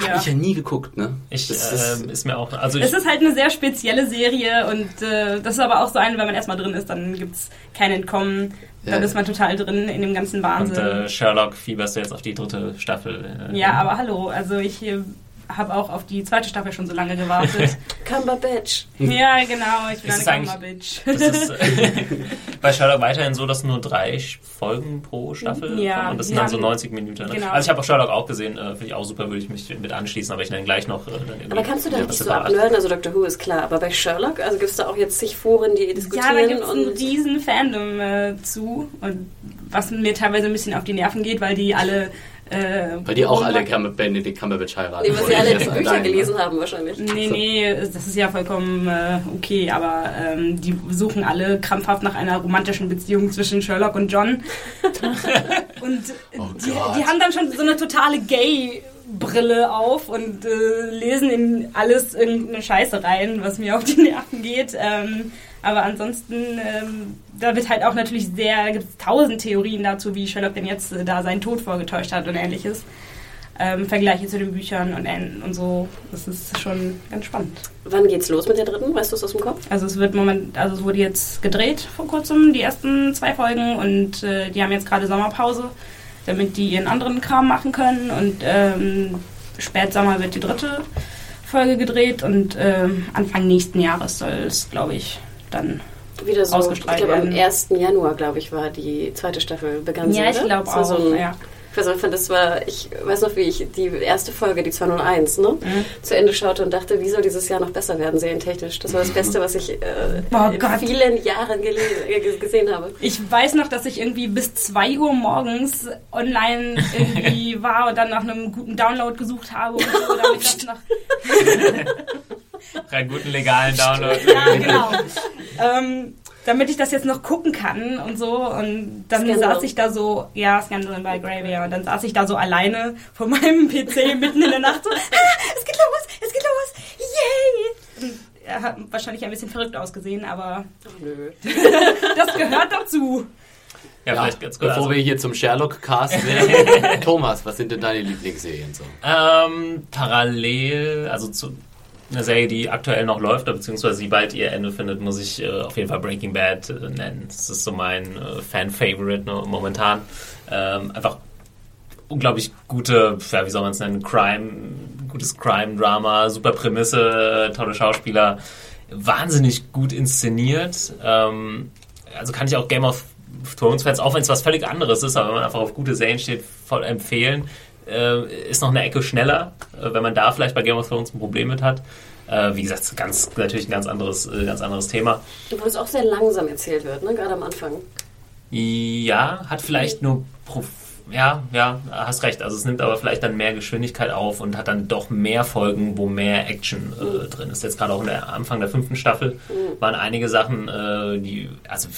Ja. Hab ich ja nie geguckt, ne? Ich, Das ist, ist- ist mir auch, also Es ist halt eine sehr spezielle Serie und äh, das ist aber auch so eine, wenn man erstmal drin ist, dann gibt's kein Entkommen. Dann Ja. ist man total drin in dem ganzen und Wahnsinn. äh, Sherlock fieberst du jetzt auf die dritte Staffel. äh, ja, aber hallo, also ich äh, habe auch auf die zweite Staffel schon so lange gewartet. Cumberbatch. ja, genau, ich bin Ist eine Karma-Bitch. Das ist äh, bei Sherlock weiterhin so, dass nur drei Folgen pro Staffel Ja, kommen und das sind dann so haben- 90 Minuten. Ne? genau. Also ich habe auch Sherlock auch gesehen, äh, finde ich auch super, würde ich mich mit anschließen, aber ich nenne gleich noch. Äh, dann Aber kannst du da nicht so abnörden? Also Dr. Who ist klar, aber bei Sherlock, also gibt es da auch jetzt zig Foren, die Ja, diskutieren da gibt es ein und... riesen Fandom äh, zu und was mir teilweise ein bisschen auf die Nerven geht, weil die alle äh, Weil die auch alle Cumber Benedict Cumberbatch heiraten. Nee, was sie alle die Bücher allein, ne? gelesen haben wahrscheinlich. Nee, nee, das ist ja vollkommen äh, okay, aber ähm, die suchen alle krampfhaft nach einer romantischen Beziehung zwischen Sherlock und John. und äh, Oh die, die haben dann schon so eine totale Gay-Brille auf und äh, lesen in alles irgendeine Scheiße rein, was mir auf die Nerven geht. Ähm, aber ansonsten, ähm, da wird halt auch natürlich sehr, gibt es tausend Theorien dazu, wie Sherlock denn jetzt äh, da seinen Tod vorgetäuscht hat und ähnliches. Ähm, Vergleiche zu den Büchern und, und so. Das ist schon ganz spannend. Wann geht's los mit der dritten? Weißt du es aus dem Kopf? Also es wird moment, also es wurde jetzt gedreht vor kurzem, die ersten zwei Folgen und äh, die haben jetzt gerade Sommerpause, damit die ihren anderen Kram machen können und ähm, Spätsommer wird die dritte Folge gedreht und ähm, Anfang nächsten Jahres soll es, glaube ich, dann. Wieder so, ich Ausgestrahlt glaube am werden. 1. Januar, glaube ich, war die zweite Staffel begann. Ja, ich glaube auch. So ein, ja. Ich weiß nicht, das war, ich weiß noch, wie ich die erste Folge, die 201, ne, Mhm. zu Ende schaute und dachte, wie soll dieses Jahr noch besser werden, serientechnisch. Das war das Beste, was ich äh, Oh in Gott. vielen Jahren gesehen habe. Ich weiß noch, dass ich irgendwie bis 2 Uhr morgens online irgendwie war und dann nach einem guten Download gesucht habe und so, damit das noch Einen guten legalen Download. Ja, genau. ähm, damit ich das jetzt noch gucken kann und so. Und dann Scandal. saß ich da so, ja, Scandal by ja. Und dann saß ich da so alleine vor meinem PC mitten in der Nacht so, ah, es geht los, es geht los, yay! Und er hat wahrscheinlich ein bisschen verrückt ausgesehen, aber Ach, nö. das gehört dazu. Ja, Ja, vielleicht ganz kurz. bevor Also, wir hier zum Sherlock-Cast werden. Thomas, was sind denn deine Lieblingsserien so? ähm, parallel, also zu einer Serie, die aktuell noch läuft, beziehungsweise die bald ihr Ende findet, muss ich äh, auf jeden Fall Breaking Bad äh, nennen. Das ist so mein äh, Fan-Favorite ne, momentan. Ähm, einfach unglaublich gute, ja, wie soll man es nennen, Crime, gutes Crime-Drama, super Prämisse, äh, tolle Schauspieler, wahnsinnig gut inszeniert. Ähm, also kann ich auch Game of Thrones-Fans, auch wenn es was völlig anderes ist, aber wenn man einfach auf gute Serien steht, voll empfehlen. Äh, ist noch eine Ecke schneller, äh, wenn man da vielleicht bei Game of Thrones ein Problem mit hat. Äh, wie gesagt, ganz, natürlich ein ganz anderes, äh, ganz anderes Thema. Wo es auch sehr langsam erzählt wird, ne? gerade am Anfang. Ja, hat vielleicht nur. Prof ja, ja, hast recht. Also es nimmt aber vielleicht dann mehr Geschwindigkeit auf und hat dann doch mehr Folgen, wo mehr Action äh, drin ist. Jetzt gerade auch in der Anfang der fünften Staffel waren einige Sachen, äh, die also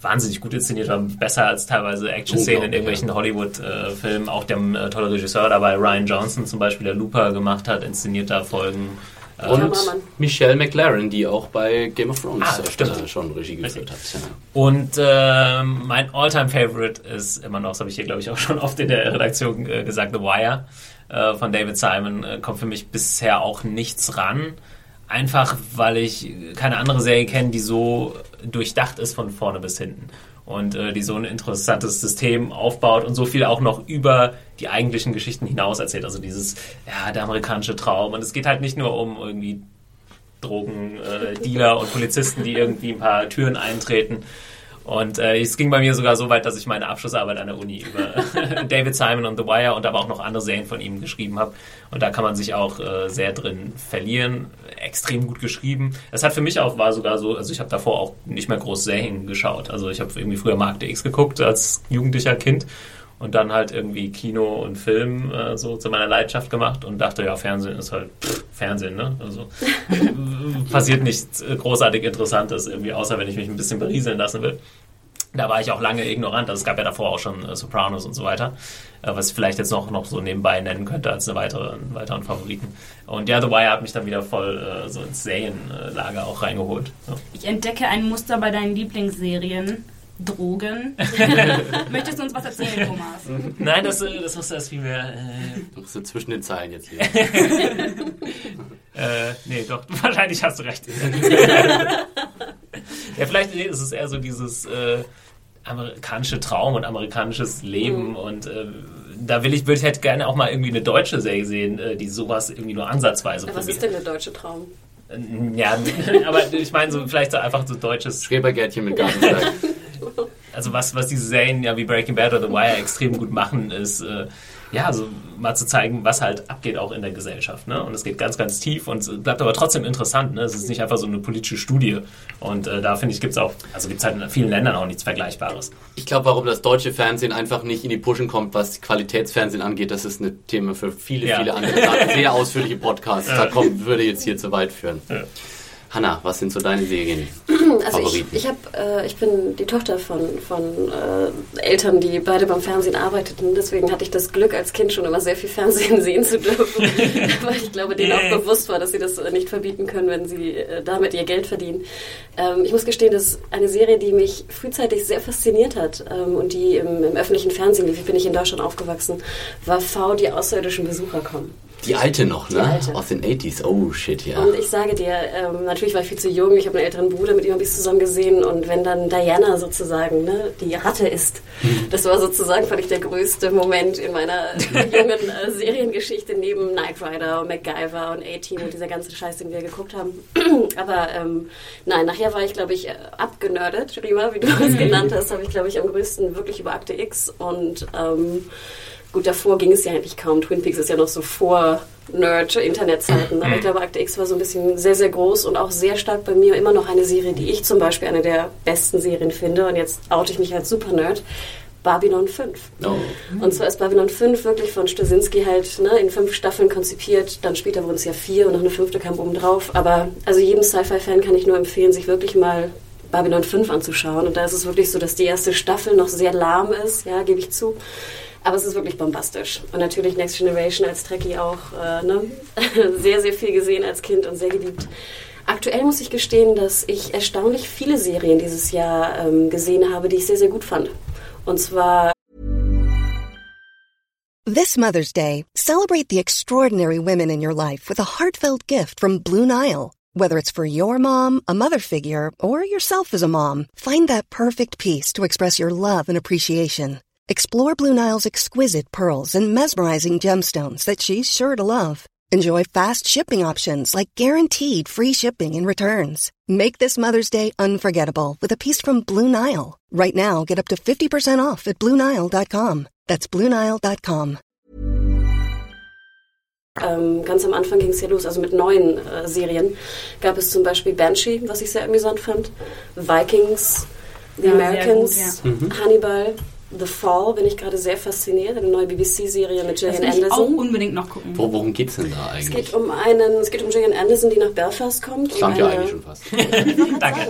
wahnsinnig gut inszeniert waren, besser als teilweise Action-Szenen in irgendwelchen Hollywood-Filmen. auch der äh, tolle Regisseur dabei, Ryan Johnson zum Beispiel, der Looper gemacht hat, inszeniert da Folgen. Äh, Und. Michelle McLaren, die auch bei Game of Thrones Ah, äh, stimmt. schon Regie geführt hat. Ja. Und ähm, mein All-Time-Favorite ist immer noch, das habe ich hier glaube ich auch schon oft in der Redaktion äh, gesagt, The Wire äh, von David Simon. Äh, kommt für mich bisher auch nichts ran. Einfach weil ich keine andere Serie kenne, die so durchdacht ist von vorne bis hinten. Und äh, die so ein interessantes System aufbaut und so viel auch noch über die eigentlichen Geschichten hinaus erzählt. Also dieses, ja, der amerikanische Traum. Und es geht halt nicht nur um irgendwie Drogendealer äh, und Polizisten, die irgendwie ein paar Türen eintreten. Und äh, es ging bei mir sogar so weit, dass ich meine Abschlussarbeit an der Uni über David Simon und The Wire und aber auch noch andere Serien von ihm geschrieben habe. Und da kann man sich auch äh, sehr drin verlieren. Extrem gut geschrieben. Es hat für mich auch, war sogar so, also ich habe davor auch nicht mehr groß Serien geschaut. Also ich habe irgendwie früher Mark X geguckt als jugendlicher Kind und dann halt irgendwie Kino und Film äh, so zu meiner Leidenschaft gemacht und dachte, ja, Fernsehen ist halt pff, Fernsehen, ne? Also passiert nichts großartig Interessantes irgendwie, außer wenn ich mich ein bisschen berieseln lassen will. Da war ich auch lange ignorant. Also es gab ja davor auch schon äh, Sopranos und so weiter, äh, was ich vielleicht jetzt noch, noch so nebenbei nennen könnte als eine weitere, einen weiteren Favoriten. Und ja, The Wire hat mich dann wieder voll äh, so ins Serienlager auch reingeholt. Ja. Ich entdecke ein Muster bei deinen Lieblingsserien. Drogen. Möchtest du uns was erzählen, Thomas? Nein, das, äh, das muss das wie wir. Äh, so zwischen den Zeilen jetzt hier. äh, nee, doch, wahrscheinlich hast du recht. Ja, vielleicht ist es eher so dieses äh, amerikanische Traum und amerikanisches Leben mhm. und äh, da will ich, würde ich halt gerne auch mal irgendwie eine deutsche Serie sehen, äh, die sowas irgendwie nur ansatzweise ja, Was ist denn der deutsche Traum? Ja, aber ich meine so vielleicht so einfach so deutsches Schrebergärtchen mit Gartensteig. also was, was diese Serien ja wie Breaking Bad oder The Wire extrem gut machen, ist äh, ja, also mal zu zeigen, was halt abgeht auch in der Gesellschaft. Ne? Und es geht ganz, ganz tief und es bleibt aber trotzdem interessant. Ne? Es ist nicht einfach so eine politische Studie. Und äh, da finde ich, gibt es auch, also gibt es halt in vielen Ländern auch nichts Vergleichbares. Ich glaube, warum das deutsche Fernsehen einfach nicht in die Pushen kommt, was Qualitätsfernsehen angeht, das ist ein Thema für viele, ja. viele andere sehr ausführliche Podcasts. Da kommt, würde jetzt hier zu weit führen. Ja. Hanna, was sind so deine Serien? Also ich, ich, hab, äh, ich bin die Tochter von, von äh, Eltern, die beide beim Fernsehen arbeiteten. Deswegen hatte ich das Glück, als Kind schon immer sehr viel Fernsehen sehen zu dürfen. Weil ich glaube, denen auch bewusst war, dass sie das nicht verbieten können, wenn sie äh, damit ihr Geld verdienen. Ähm, ich muss gestehen, das ist eine Serie, die mich frühzeitig sehr fasziniert hat ähm, und die im, im öffentlichen Fernsehen lief. Ich bin ich in Deutschland aufgewachsen, war V, die außerirdischen Besucher kommen. Die alte noch, ne? Alte. Aus den 80s. Oh shit, ja. Und ich sage dir, ähm, natürlich war ich viel zu jung. Ich habe einen älteren Bruder, mit ihm habe ich zusammen gesehen. Und wenn dann Diana sozusagen ne, die Ratte ist, hm. das war sozusagen, fand ich, der größte Moment in meiner jungen äh, Seriengeschichte neben Knight Rider und MacGyver und A-Team und dieser ganze Scheiß, den wir geguckt haben. Aber ähm, nein, nachher war ich, glaube ich, abgenördet, Rima, wie du es genannt hast, habe ich, glaube ich, am größten wirklich über Akte X und ähm, Gut, davor ging es ja eigentlich kaum. Twin Peaks ist ja noch so vor Nerd-Internetzeiten. Aber ich glaube, Akte X war so ein bisschen sehr, sehr groß und auch sehr stark bei mir immer noch eine Serie, die ich zum Beispiel eine der besten Serien finde. Und jetzt oute ich mich als Super-Nerd. Babylon 5. Oh. Und zwar ist Babylon 5 wirklich von Stasinski halt ne, in fünf Staffeln konzipiert. Dann später wurden es ja vier und noch eine fünfte kam oben drauf. Aber also jedem Sci-Fi-Fan kann ich nur empfehlen, sich wirklich mal Babylon 5 anzuschauen. Und da ist es wirklich so, dass die erste Staffel noch sehr lahm ist, ja, gebe ich zu. Aber es ist wirklich bombastisch. Und natürlich Next Generation als Trekkie auch äh, ne? sehr, sehr viel gesehen als Kind und sehr geliebt. Aktuell muss ich gestehen, dass ich erstaunlich viele Serien dieses Jahr ähm, gesehen habe, die ich sehr, sehr gut fand. Und zwar This Mother's Day, celebrate the extraordinary women in your life with a heartfelt gift from Blue Nile. Whether it's for your mom, a mother figure, or yourself as a mom, find that perfect piece to express your love and appreciation. Explore Blue Nile's exquisite pearls and mesmerizing gemstones that she's sure to love. Enjoy fast shipping options like guaranteed free shipping and returns. Make this Mother's Day unforgettable with a piece from Blue Nile. Right now, get up to 50% off at BlueNile.com. That's BlueNile.com. Ähm, ganz am Anfang ging es ja los, also mit neuen äh, Serien. Gab es zum Beispiel Banshee, was ich sehr amüsant fand. Vikings, The ja, Americans, gut, ja. mhm. Hannibal. The Fall bin ich gerade sehr fasziniert, eine neue BBC-Serie mit Gillian das Anderson. Ich auch unbedingt noch gucken. Wo, worum geht's denn da eigentlich? Es geht um einen, es geht um Gillian Anderson, die nach Belfast kommt. Stand ja eigentlich schon fast. Danke.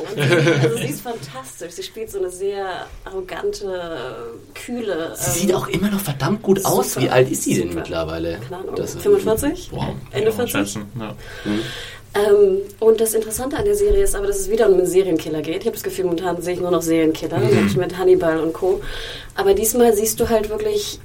Also sie ist fantastisch. Sie spielt so eine sehr arrogante, kühle. Sie ähm, sieht auch immer noch verdammt gut super, aus. Wie alt ist sie denn mittlerweile? Keine Ahnung. 45? Wow. Ende 40? Ja. Hm. Ähm, und das Interessante an der Serie ist aber, dass es wieder um einen Serienkiller geht. Ich habe das Gefühl, momentan sehe ich nur noch Serienkiller mhm. mit, mit Hannibal und Co. Aber diesmal siehst du halt wirklich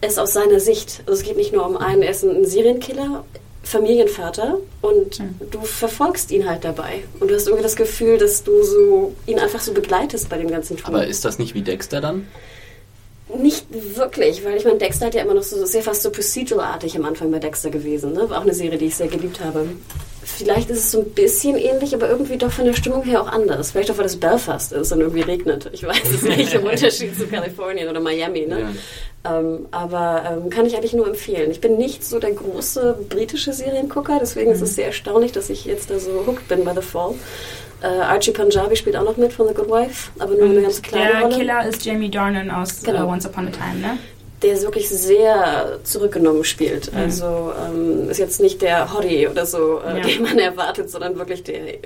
es aus seiner Sicht. Also es geht nicht nur um einen, er ist ein Serienkiller, Familienvater und mhm. du verfolgst ihn halt dabei. Und du hast irgendwie das Gefühl, dass du so ihn einfach so begleitest bei dem ganzen Tun. Aber ist das nicht wie Dexter dann? Nicht wirklich, weil ich meine, Dexter hat ja immer noch so, sehr fast so procedural-artig am Anfang bei Dexter gewesen. Ne? War auch eine Serie, die ich sehr geliebt habe. Vielleicht ist es so ein bisschen ähnlich, aber irgendwie doch von der Stimmung her auch anders. Vielleicht auch, weil es Belfast ist und irgendwie regnet. Ich weiß es nicht, im Unterschied zu Kalifornien oder Miami. Ne? Ja. Ähm, aber ähm, kann ich eigentlich nur empfehlen. Ich bin nicht so der große britische Seriengucker, deswegen mhm. ist es sehr erstaunlich, dass ich jetzt da so hooked bin bei The Fall. Äh, Archie Punjabi spielt auch noch mit von The Good Wife, aber nur und eine ganz kleine der Rolle. Der Killer ist Jamie Dornan aus genau. uh, Once Upon a Time, ne? der wirklich sehr zurückgenommen spielt. Mhm. Also ähm, ist jetzt nicht der Hottie oder so, äh, ja. den man erwartet, sondern wirklich der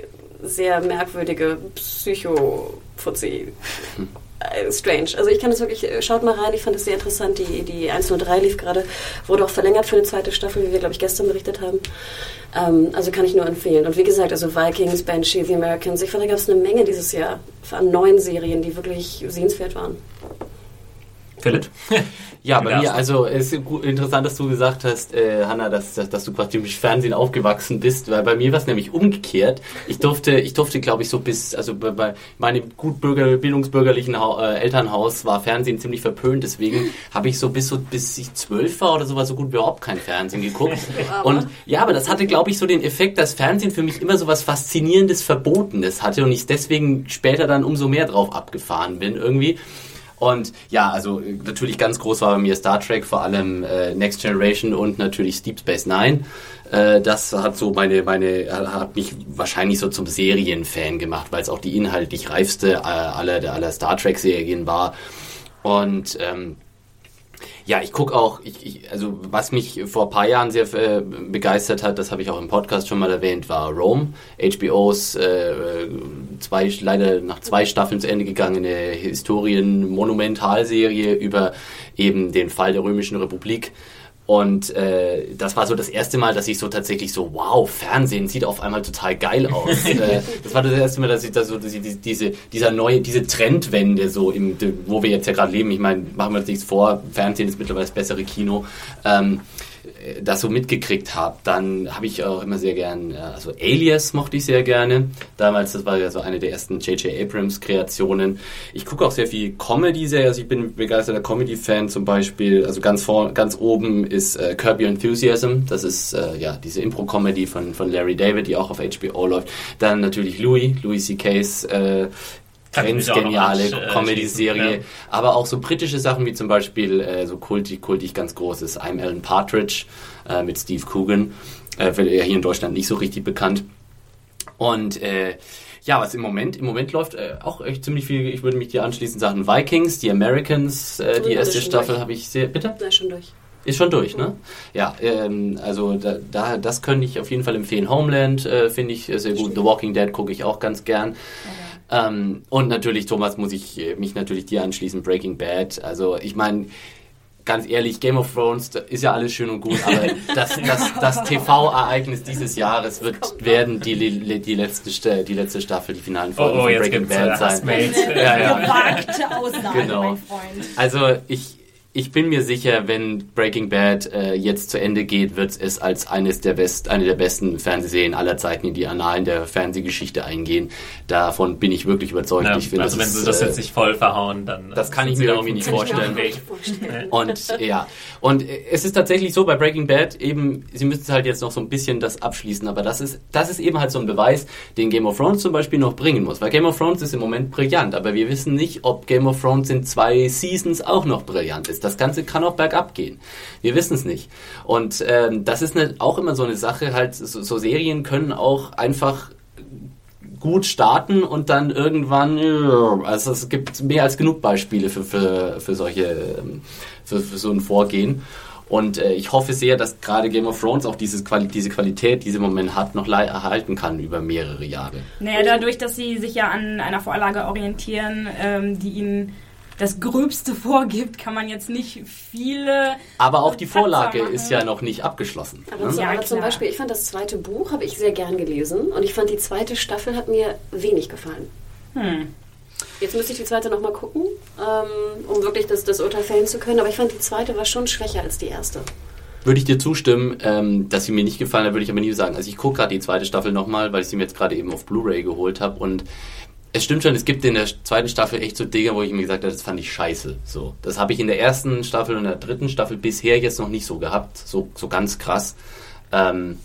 sehr merkwürdige Psycho-Fuzzi. äh, strange. Also ich kann es wirklich, äh, schaut mal rein, ich fand es sehr interessant. Die, die 103 lief gerade, wurde auch verlängert für eine zweite Staffel, wie wir, glaube ich, gestern berichtet haben. Ähm, also kann ich nur empfehlen. Und wie gesagt, also Vikings, Banshee, The Americans, ich fand, da gab es eine Menge dieses Jahr an neuen Serien, die wirklich sehenswert waren. Philipp? Ja, bei mir, also es ist interessant, dass du gesagt hast, äh, Hanna, dass, dass, dass du quasi im Fernsehen aufgewachsen bist, weil bei mir war es nämlich umgekehrt. Ich durfte, ich durfte, glaube ich, so bis, also bei, bei meinem gut Bürger, bildungsbürgerlichen ha äh, Elternhaus war Fernsehen ziemlich verpönt, deswegen habe ich so bis so bis ich zwölf war oder so war so gut überhaupt kein Fernsehen geguckt. Und ja, aber das hatte, glaube ich, so den Effekt, dass Fernsehen für mich immer so was Faszinierendes, Verbotenes hatte und ich deswegen später dann umso mehr drauf abgefahren bin irgendwie. Und ja, also natürlich ganz groß war bei mir Star Trek, vor allem äh, Next Generation und natürlich Deep Space Nine. Äh, das hat so meine, meine, hat mich wahrscheinlich so zum Serienfan gemacht, weil es auch die inhaltlich reifste äh, aller, aller Star Trek Serien war. Und ähm, ja, ich gucke auch, ich, ich, also was mich vor ein paar Jahren sehr äh, begeistert hat, das habe ich auch im Podcast schon mal erwähnt, war Rome, HBOs äh, zwei, leider nach zwei Staffeln zu Ende gegangene Historien-Monumentalserie über eben den Fall der Römischen Republik. Und äh, das war so das erste Mal, dass ich so tatsächlich so, wow, Fernsehen sieht auf einmal total geil aus. äh, das war das erste Mal, dass ich da so dass ich diese, dieser neue, diese Trendwende so im, wo wir jetzt ja gerade leben, ich meine, machen wir uns nichts vor, Fernsehen ist mittlerweile das bessere Kino. Ähm, das so mitgekriegt habe, dann habe ich auch immer sehr gern, also Alias mochte ich sehr gerne. Damals, das war ja so eine der ersten J.J. Abrams Kreationen. Ich gucke auch sehr viel Comedy sehr, also ich bin begeisterter Comedy-Fan zum Beispiel. Also ganz vor, ganz oben ist äh, Curb Your Enthusiasm. Das ist äh, ja diese Impro-Comedy von, von Larry David, die auch auf HBO läuft. Dann natürlich Louis, Louis C.K.'s äh, grenzgeniale äh, Comedy-Serie. Ja. Aber auch so britische Sachen wie zum Beispiel äh, so kultig, kultig ganz großes I'm Alan Partridge äh, mit Steve Coogan. Äh, hier in Deutschland nicht so richtig bekannt. Und äh, ja, was im Moment, im Moment läuft äh, auch echt ziemlich viel, ich würde mich dir anschließen, Sachen Vikings, die Americans, äh, die erste Staffel habe ich sehr, bitte? Ist schon durch. Ist schon durch, ne? Ja, ähm, also da, da, das könnte ich auf jeden Fall empfehlen. Homeland äh, finde ich sehr gut. The Walking Dead gucke ich auch ganz gern. Ja. Ähm, und natürlich, Thomas, muss ich äh, mich natürlich dir anschließen, Breaking Bad. Also ich meine, ganz ehrlich, Game of Thrones ist ja alles schön und gut, aber das, das, das TV-Ereignis dieses Jahres wird werden die, die, letzte, die letzte Staffel, die finalen Folgen oh, oh, von Breaking Bad sein. Ja, ja. Gewagte Aussage, genau. mein Freund. Also ich, ich bin mir sicher, wenn Breaking Bad äh, jetzt zu Ende geht, wird es als eines der best, eine der besten Fernsehserien aller Zeiten in die Annalen der Fernsehgeschichte eingehen. Davon bin ich wirklich überzeugt. Ja, ich finde, also wenn sie das äh, jetzt nicht voll verhauen, dann das kann ich mir irgendwie nicht vorstellen. Und ja, und es ist tatsächlich so bei Breaking Bad eben, sie müssen halt jetzt noch so ein bisschen das abschließen, aber das ist das ist eben halt so ein Beweis, den Game of Thrones zum Beispiel noch bringen muss, weil Game of Thrones ist im Moment brillant, aber wir wissen nicht, ob Game of Thrones in zwei Seasons auch noch brillant ist. Das Ganze kann auch bergab gehen. Wir wissen es nicht. Und ähm, das ist eine, auch immer so eine Sache, halt, so, so Serien können auch einfach gut starten und dann irgendwann, also es gibt mehr als genug Beispiele für, für, für solche, ähm, für, für so ein Vorgehen. Und äh, ich hoffe sehr, dass gerade Game of Thrones auch dieses Quali diese Qualität, die sie im Moment hat, noch erhalten kann über mehrere Jahre. Naja, dadurch, dass sie sich ja an einer Vorlage orientieren, ähm, die ihnen das Gröbste vorgibt, kann man jetzt nicht viele. Aber auch die Vorlage ist ja noch nicht abgeschlossen. Aber, ne? ja, aber zum Beispiel, ich fand das zweite Buch, habe ich sehr gern gelesen und ich fand die zweite Staffel hat mir wenig gefallen. Hm. Jetzt müsste ich die zweite nochmal gucken, ähm, um wirklich das, das Urteil fällen zu können, aber ich fand die zweite war schon schwächer als die erste würde ich dir zustimmen, ähm, dass sie mir nicht gefallen hat, würde ich aber nie sagen. Also ich gucke gerade die zweite Staffel nochmal, weil ich sie mir jetzt gerade eben auf Blu-ray geholt habe und es stimmt schon, es gibt in der zweiten Staffel echt so Dinge, wo ich mir gesagt habe, das fand ich scheiße. So, das habe ich in der ersten Staffel und der dritten Staffel bisher jetzt noch nicht so gehabt, so, so ganz krass. Ähm,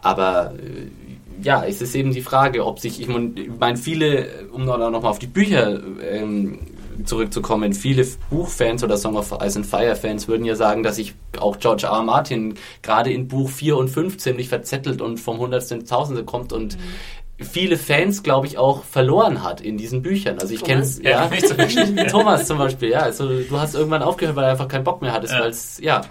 aber äh, ja, es ist eben die Frage, ob sich, ich meine, viele, um noch, noch mal auf die Bücher ähm, zurückzukommen, viele Buchfans oder Song of Ice and Fire Fans würden ja sagen, dass sich auch George R. R. Martin gerade in Buch 4 und 5 ziemlich verzettelt und vom Hundertsten ins Tausende kommt und mhm viele Fans, glaube ich, auch verloren hat in diesen Büchern. Also ich kenne ja, ja Thomas zum Beispiel, ja. Also du hast irgendwann aufgehört, weil er einfach keinen Bock mehr hattest, ja. weil es, ja.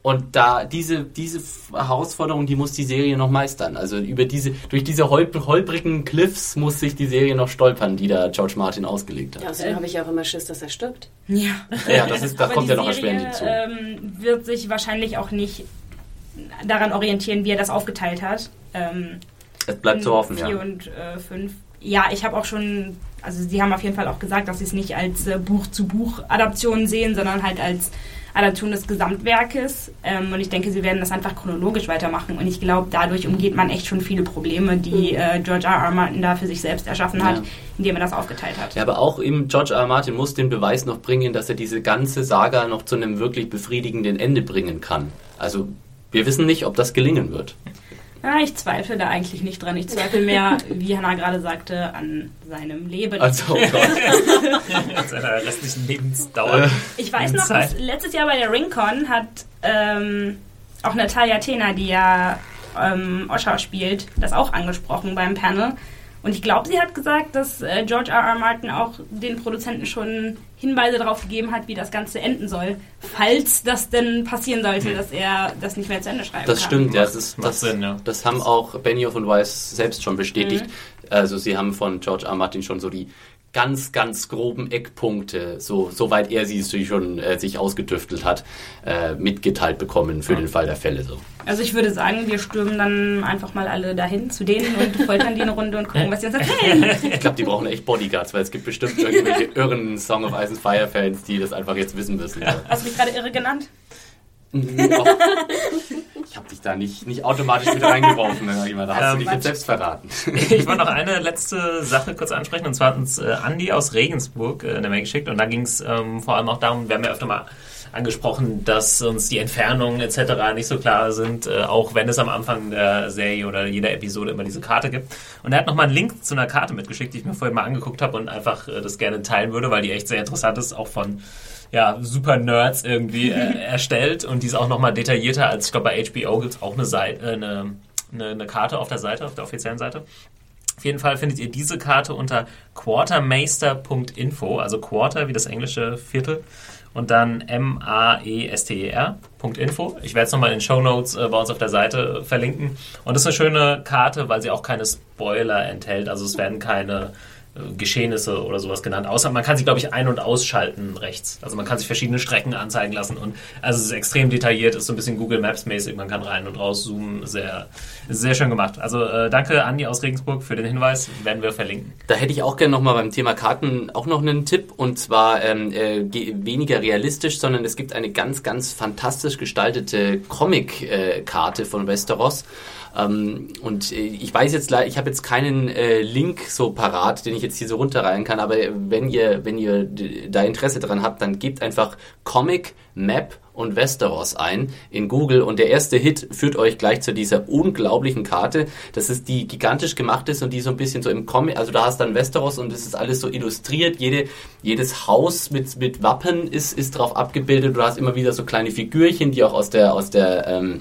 Und da diese, diese Herausforderung, die muss die Serie noch meistern. Also über diese, durch diese holprigen Cliffs muss sich die Serie noch stolpern, die da George Martin ausgelegt hat. Ja, außerdem habe ich auch immer Schiss, dass er stirbt. Ja. Ja, das, ist, das Aber kommt ja noch erschwerend hinzu. Ähm, wird sich wahrscheinlich auch nicht daran orientieren, wie er das aufgeteilt hat. Ähm, es bleibt zu hoffen, vier ja. und äh, fünf. Ja, ich habe auch schon, also sie haben auf jeden Fall auch gesagt, dass sie es nicht als äh, Buch-zu-Buch-Adaption sehen, sondern halt als Adaption des Gesamtwerkes. Ähm, und ich denke, sie werden das einfach chronologisch weitermachen. Und ich glaube, dadurch umgeht man echt schon viele Probleme, die äh, George R. R. Martin da für sich selbst erschaffen hat, Ja. indem er das aufgeteilt hat. Ja, aber auch eben George R. R. Martin muss den Beweis noch bringen, dass er diese ganze Saga noch zu einem wirklich befriedigenden Ende bringen kann. Also wir wissen nicht, ob das gelingen wird. Ja, ich zweifle da eigentlich nicht dran. Ich zweifle mehr, wie Hannah gerade sagte, an seinem Leben. Also, oh Gott. In seiner restlichen Lebensdauer. Ich weiß noch, dass letztes Jahr bei der Ringcon hat ähm, auch Natalia Tena, die ja ähm, Osha spielt, das auch angesprochen beim Panel. Und ich glaube, sie hat gesagt, dass äh, George R. R. Martin auch den Produzenten schon Hinweise darauf gegeben hat, wie das Ganze enden soll, falls das denn passieren sollte, dass er das nicht mehr zu Ende schreiben Das kann. stimmt, ja. Das, ist, Macht das, Sinn, ja. das haben auch Benioff und Weiss selbst schon bestätigt. Also sie haben von George R. R. Martin schon so die ganz, ganz groben Eckpunkte, so soweit er sie sich schon äh, sich ausgetüftelt hat, äh, mitgeteilt bekommen für den Fall der Fälle. So. Also ich würde sagen, wir stürmen dann einfach mal alle dahin zu denen und foltern die eine Runde und gucken, was sie uns erzählen. Ich glaube, die brauchen echt Bodyguards, weil es gibt bestimmt irgendwelche irren Song of Ice and Fire Fans, die das einfach jetzt wissen müssen. Hast du mich gerade irre genannt? Ich habe dich da nicht, nicht automatisch mit reingeworfen, da hast Ähm, du dich jetzt selbst verraten. Ich wollte noch eine letzte Sache kurz ansprechen. Und zwar hat uns äh, Andi aus Regensburg äh, eine Mail geschickt. Und da ging es ähm, vor allem auch darum, wir haben ja öfter mal angesprochen, dass uns die Entfernungen etc. nicht so klar sind, äh, auch wenn es am Anfang der Serie oder jeder Episode immer diese Karte gibt. Und er hat nochmal einen Link zu einer Karte mitgeschickt, die ich mir vorhin mal angeguckt habe und einfach äh, das gerne teilen würde, weil die echt sehr interessant ist, auch von ja, super Nerds irgendwie äh, erstellt und die ist auch nochmal detaillierter als, ich glaube, bei HBO gibt es auch eine, Seite, äh, eine, eine, eine Karte auf der Seite, auf der offiziellen Seite. Auf jeden Fall findet ihr diese Karte unter quartermeister.info, also Quarter wie das englische Viertel und dann M-A-E-S-T-E-R.info. Ich werde es nochmal in den Show Notes äh, bei uns auf der Seite verlinken. Und das ist eine schöne Karte, weil sie auch keine Spoiler enthält. Also es werden keine äh, Geschehnisse oder sowas genannt. Außer man kann sie, glaube ich, ein- und ausschalten rechts. Also man kann sich verschiedene Strecken anzeigen lassen und also es ist extrem detailliert, ist so ein bisschen Google Maps mäßig. Man kann rein und raus zoomen. Sehr, sehr schön gemacht. Also äh, danke Andi aus Regensburg für den Hinweis. Werden wir verlinken. Da hätte ich auch gerne nochmal beim Thema Karten auch noch einen Tipp und zwar ähm, äh, ge- weniger realistisch, sondern es gibt eine ganz, ganz fantastisch gestaltete Comic-Karte von Westeros. Ähm, und äh, ich weiß jetzt ich habe jetzt keinen äh, Link so parat, den ich jetzt hier so runterreihen kann, aber wenn ihr, wenn ihr da Interesse dran habt, dann gebt einfach Comic, Map und Westeros ein in Google und der erste Hit führt euch gleich zu dieser unglaublichen Karte. Das ist die gigantisch gemacht ist und die so ein bisschen so im Comic, also da hast dann Westeros und es ist alles so illustriert. Jede, jedes Haus mit, mit Wappen ist, ist drauf abgebildet. Du hast immer wieder so kleine Figürchen, die auch aus der, aus der, ähm,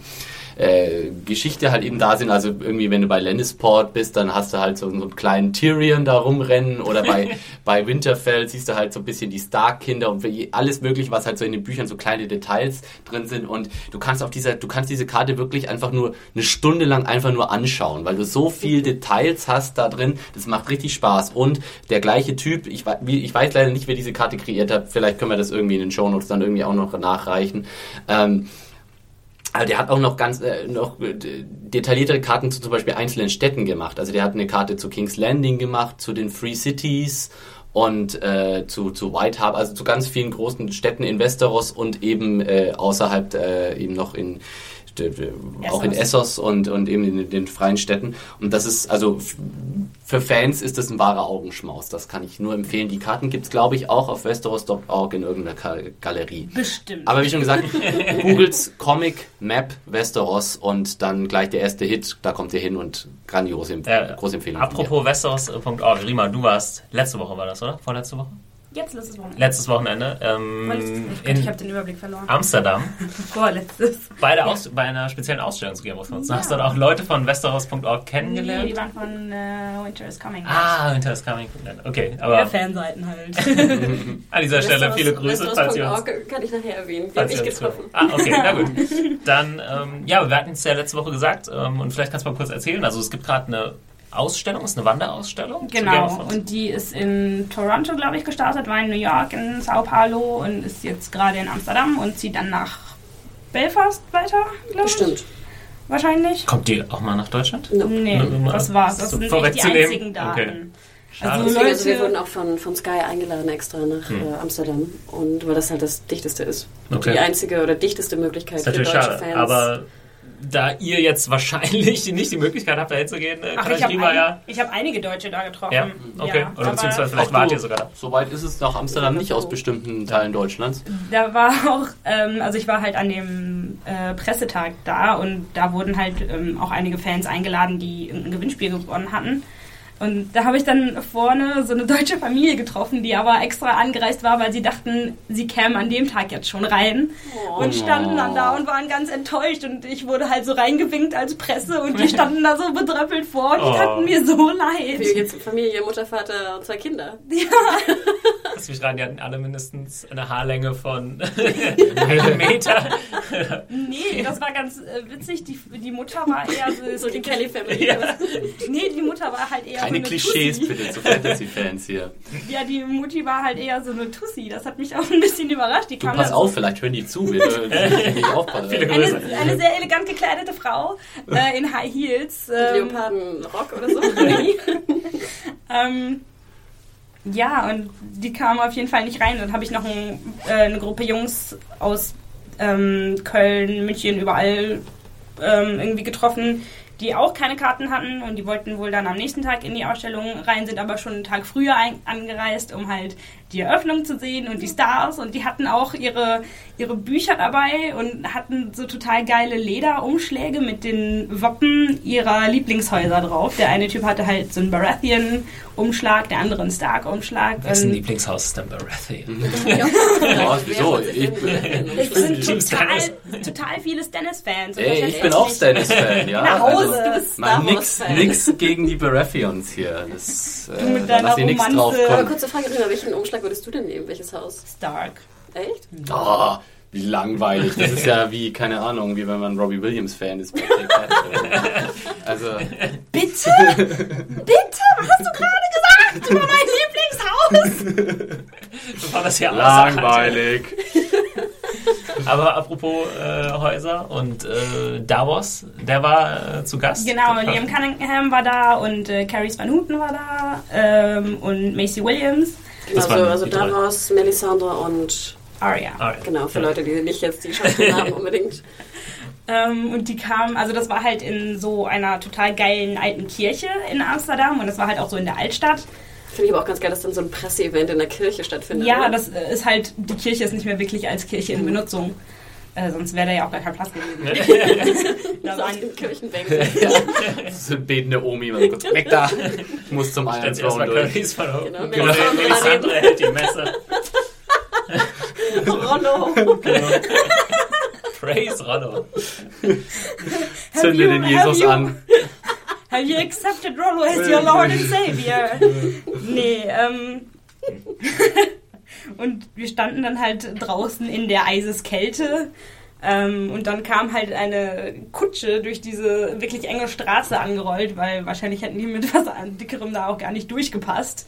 äh, Geschichte halt eben da sind. Also irgendwie, wenn du bei Lannisport bist, dann hast du halt so, so einen kleinen Tyrion da rumrennen oder bei, bei Winterfell siehst du halt so ein bisschen die Stark-Kinder und alles mögliche, was halt so in den Büchern so kleine Details drin sind. Und du kannst auf dieser, du kannst diese Karte wirklich einfach nur eine Stunde lang einfach nur anschauen, weil du so viel Details hast da drin. Das macht richtig Spaß. Und der gleiche Typ, ich, ich weiß leider nicht, wer diese Karte kreiert hat. Vielleicht können wir das irgendwie in den Shownotes dann irgendwie auch noch nachreichen. Ähm, aber der hat auch noch ganz äh, noch äh, detailliertere Karten zu zum Beispiel einzelnen Städten gemacht. Also der hat eine Karte zu King's Landing gemacht, zu den Free Cities und äh, zu, zu White Harbor, also zu ganz vielen großen Städten in Westeros und eben äh, außerhalb äh, eben noch in auch in Essos und, und eben in den freien Städten. Und das ist, also für Fans ist das ein wahrer Augenschmaus. Das kann ich nur empfehlen. Die Karten gibt's glaube ich, auch auf westeros.org in irgendeiner Ka Galerie. Bestimmt. Aber wie schon gesagt, googles Comic Map Westeros und dann gleich der erste Hit, da kommt ihr hin und grandiose, Äh, große Empfehlung. Apropos Westeros.org, Rima, du warst letzte Woche war das, oder? Vorletzte Woche? Jetzt letztes Wochenende. letztes Wochenende ähm, Vorletztes- ich habe den Überblick verloren. Amsterdam Vorletztes. bei, der Ja. Aus bei einer speziellen Ausstellung zu Game of Thrones. Du Ja. hast dort auch Leute von Westeros.org Nee, kennengelernt. die waren von äh, Winter is Coming. ah, Winter is Coming. Okay, Ja, aber Fanseiten halt. an dieser Stelle viele Grüße, uns Westeros.org kann ich nachher erwähnen. Die habe ich uns getroffen. Ah, okay, na gut. Dann, ähm, ja, wir hatten es ja letzte Woche gesagt ähm, und vielleicht kannst du mal kurz erzählen. Also es gibt gerade eine Ausstellung, ist eine Wanderausstellung. Genau, und die ist in Toronto, glaube ich, gestartet, war in New York, in Sao Paulo und ist jetzt gerade in Amsterdam und zieht dann nach Belfast weiter, glaube ich. Bestimmt. Wahrscheinlich. Kommt die auch mal nach Deutschland? No. Nee, Nur mal das war's. Das so sind echt die einzigen Daten. Okay. Schade. Also Deswegen, also wir Leute- wurden auch von, von Sky eingeladen extra nach Hm. äh, Amsterdam und weil das halt das dichteste ist. Okay. Die einzige oder dichteste Möglichkeit für deutsche schade. Fans. Aber da ihr jetzt wahrscheinlich nicht die Möglichkeit habt, da hinzugehen, äh, Ach, kann ich habe lieber ein, ja. ich hab einige Deutsche da getroffen. Ja, okay. Ja, Oder beziehungsweise vielleicht wart ihr sogar da. Soweit ist es nach Amsterdam nicht aus bestimmten Teilen Deutschlands. da war auch, ähm, also ich war halt an dem äh, Pressetag da und da wurden halt ähm, auch einige Fans eingeladen, die irgendein Gewinnspiel gewonnen hatten. Und da habe ich dann vorne so eine deutsche Familie getroffen, die aber extra angereist war, weil sie dachten, sie kämen an dem Tag jetzt schon rein. Und standen dann da und waren ganz enttäuscht. Und ich wurde halt so reingewinkt als Presse und die standen da so bedröppelt vor und die Oh. taten mir so leid. Wie jetzt Familie, Mutter, Vater und zwei Kinder. Lass mich rein, die hatten alle mindestens eine Haarlänge von einem Meter. Nee, das war ganz äh, witzig. Die, die Mutter war eher so... So die Kelly Family. Ja. Nee, die Mutter war halt eher Keine so eine Klischees Tussi. bitte zu Fantasy-Fans hier. Ja, die Mutti war halt eher so eine Tussi. Das hat mich auch ein bisschen überrascht. Die Du kam pass auf, vielleicht hören die zu. Wir dürfen nicht aufpassen. Viele eine, eine sehr elegant gekleidete Frau äh, in High Heels. Ähm, Leopardenrock oder so. ähm, ja, und die kam auf jeden Fall nicht rein. Dann habe ich noch ein, äh, eine Gruppe Jungs aus ähm, Köln, München, überall ähm, irgendwie getroffen, die auch keine Karten hatten und die wollten wohl dann am nächsten Tag in die Ausstellung rein, sind aber schon einen Tag früher ein, angereist, um halt die Eröffnung zu sehen und die Stars und die hatten auch ihre, ihre Bücher dabei und hatten so total geile Lederumschläge mit den Wappen ihrer Lieblingshäuser drauf. Der eine Typ hatte halt so einen Baratheon-Umschlag, der andere einen Stark-Umschlag. Wessen Lieblingshaus ist denn Baratheon? Oh, wieso? Ich, Es sind Team total, Stannis. total viele Stannis-Fans. ey, ich bin auch Stannis-Fan, ja. Nach Hause. Also, Du Star nix, nix gegen die Baratheons hier. Das, äh, mit da deiner ich Romanze. kurze Frage, Rina, welchen Umschlag würdest du denn nehmen? Welches Haus? Stark. Echt? Oh, wie langweilig. Das ist ja wie, keine Ahnung, wie wenn man Robbie Williams-Fan ist. Also, Bitte? Bitte? Was hast du gerade gesagt über mein Lieblingshaus? Bevor das hier außerhalb- langweilig. Aber apropos äh, Häuser und äh, Davos, der war äh, zu Gast. Genau, Liam Cunningham war da und äh, Carrie Van Houten war da ähm, und Macy Williams. Genau, Das also, also. Davos, Melisandre und Arya. Ah, ja. genau, für Ja. Leute, die nicht jetzt die Schauspielnamen unbedingt. Ähm, und die kam, also das war halt in so einer total geilen alten Kirche in Amsterdam und das war halt auch so in der Altstadt. Finde ich aber auch ganz geil, dass dann so ein Presseevent in der Kirche stattfindet. Ja, oder? das ist halt, die Kirche ist nicht mehr wirklich als Kirche in Benutzung. Äh, sonst wäre da ja auch gar kein Platz gewesen. da so waren, den Kirchenbänken. Ja, das ist eine betende Omi. Man kurz weg da. Ich muss zum erstmal durch. Genau, Genau. Melisandre Melisandre hält die Messer. Rollo. Praise Rollo. Zünde you- den have Jesus you- an. Have you accepted Rollo as your Lord and Savior? Nee, ähm. Und wir standen dann halt draußen in der Eiseskälte. Ähm, und dann kam halt eine Kutsche durch diese wirklich enge Straße angerollt, weil wahrscheinlich hätten die mit was dickerem da auch gar nicht durchgepasst.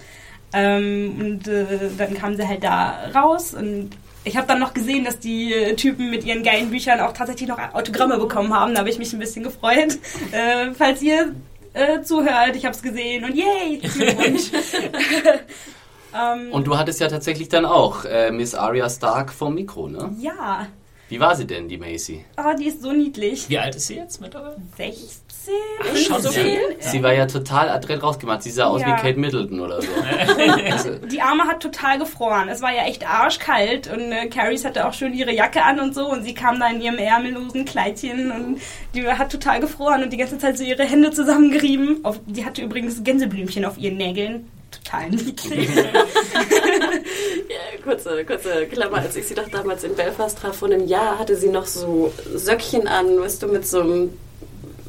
Ähm, und äh, dann kamen sie halt da raus und ich habe dann noch gesehen, dass die Typen mit ihren geilen Büchern auch tatsächlich noch Autogramme bekommen haben. Da habe ich mich ein bisschen gefreut. Äh, falls ihr äh, zuhört, ich habe es gesehen und yay! Glückwunsch. ähm, Und du hattest ja tatsächlich dann auch äh, Miss Arya Stark vom Mikro, ne? ja, Wie war sie denn, die Macy? oh, die ist so niedlich. Wie alt ist sie jetzt mittlerweile? 16? Ach, schon so viel? Sie war ja total adrett rausgemacht. Sie sah aus Ja. wie Kate Middleton oder so. Also, Die Arme hat total gefroren. Es war ja echt arschkalt und äh, Carries hatte auch schön ihre Jacke an und so und sie kam da in ihrem ärmellosen Kleidchen und die hat total gefroren und die ganze Zeit so ihre Hände zusammengerieben. Auf, die hatte übrigens Gänseblümchen auf ihren Nägeln. Total niedlich. kurze, kurze Klammer, als ich sie doch damals in Belfast traf, vor einem Jahr hatte sie noch so Söckchen an, weißt du, mit so einem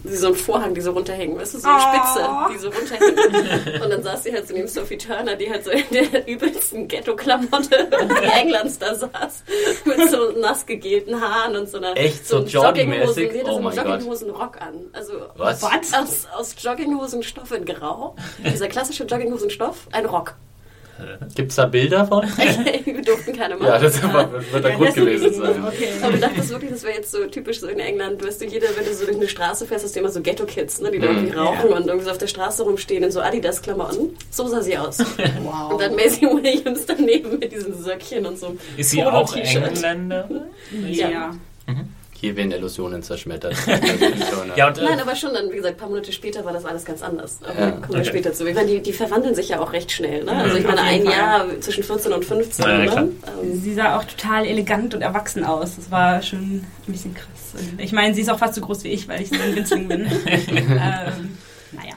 so ein Vorhang, die so runterhängen, weißt du, so eine Oh. Spitze, die so runterhängen. Und dann saß sie halt so neben Sophie Turner, die halt so in der übelsten Ghetto-Klamotte Englands da saß, mit so nass gegelten Haaren und so einer Echt? So einem joggingmäßig? Jogginghosen- Die hatte Oh so einen. Jogginghosen-Rock an. Also Was? Aus, aus Jogginghosenstoff in Grau. Dieser klassische Jogginghosenstoff, ein Rock. Gibt's da Bilder von? Wir durften keine machen. Ja, das war- wird der Grund gewesen sein. Okay. Aber ich dachte das wirklich, das wäre jetzt so typisch so in England. Du weißt du, jeder, wenn du so durch eine Straße fährst, hast du immer so Ghetto-Kids, ne, die da Mhm. irgendwie rauchen und irgendwie so auf der Straße rumstehen in so Adidas-Klamotten. So sah sie aus. Wow. Und dann Maisie Williams daneben mit diesen Söckchen und so. Ist sie auch Polo-T-Shirt. Engländer? ja. Hier werden Illusionen zerschmettert. Ja, und, äh, Nein, aber schon dann, wie gesagt, ein paar Monate später war das alles ganz anders. Aber Ja, kommen wir okay. später zu. Ich meine, die, die verwandeln sich ja auch recht schnell. Ne? Also ich auf meine, ein Fall. Jahr zwischen 14 und 15. Ja, ja, klar. ne? ähm, Sie sah auch total elegant und erwachsen aus. Das war schon ein bisschen krass. Und ich meine, sie ist auch fast so groß wie ich, weil ich so ein Winzling bin. ähm, naja.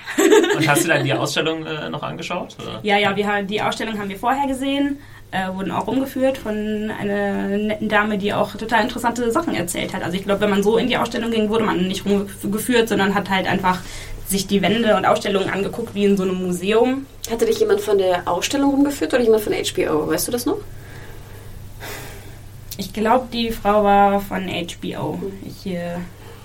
und hast du dann die Ausstellung äh, noch angeschaut? Oder? Ja, ja, wir haben, die Ausstellung haben wir vorher gesehen, äh, wurden auch rumgeführt von einer netten Dame, die auch total interessante Sachen erzählt hat. Also ich glaube, wenn man so in die Ausstellung ging, wurde man nicht rumgeführt, sondern hat halt einfach sich die Wände und Ausstellungen angeguckt wie in so einem Museum. Hatte dich jemand von der Ausstellung rumgeführt oder jemand von HBO? Weißt du das noch? Ich glaube, die Frau war von HBO. Ich äh,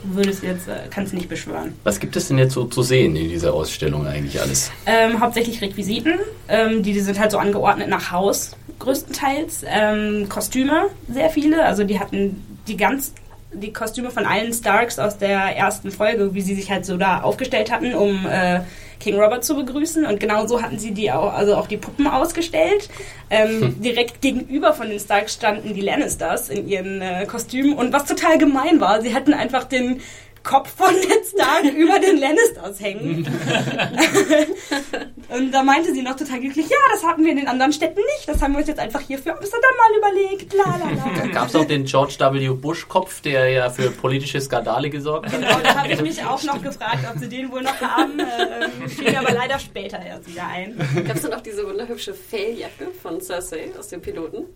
würde es jetzt, äh, kann es nicht beschwören. Was gibt es denn jetzt so zu sehen in dieser Ausstellung eigentlich alles? Ähm, hauptsächlich Requisiten. Ähm, die, die sind halt so angeordnet nach Haus, größtenteils. Ähm, Kostüme, sehr viele. Also die hatten die ganz die Kostüme von allen Starks aus der ersten Folge, wie sie sich halt so da aufgestellt hatten, um äh, King Robert zu begrüßen. Und genau so hatten sie die auch, also auch die Puppen ausgestellt. Ähm, Direkt gegenüber von den Starks standen die Lannisters in ihren äh, Kostümen. Und was total gemein war, sie hatten einfach den Kopf von Ned Stark über den Lannisters hängen. Und da meinte sie noch total glücklich, ja, das hatten wir in den anderen Städten nicht. Das haben wir uns jetzt einfach hier für Amsterdam mal überlegt. La. Gab es auch den George W. Bush-Kopf, der ja für politische Skandale gesorgt hat? Genau, da habe ich mich auch noch gefragt, ob sie den wohl noch haben. Ähm, fiel mir aber leider später erst wieder ein. Gab es dann auch diese wunderhübsche Felljacke von Cersei aus dem Piloten?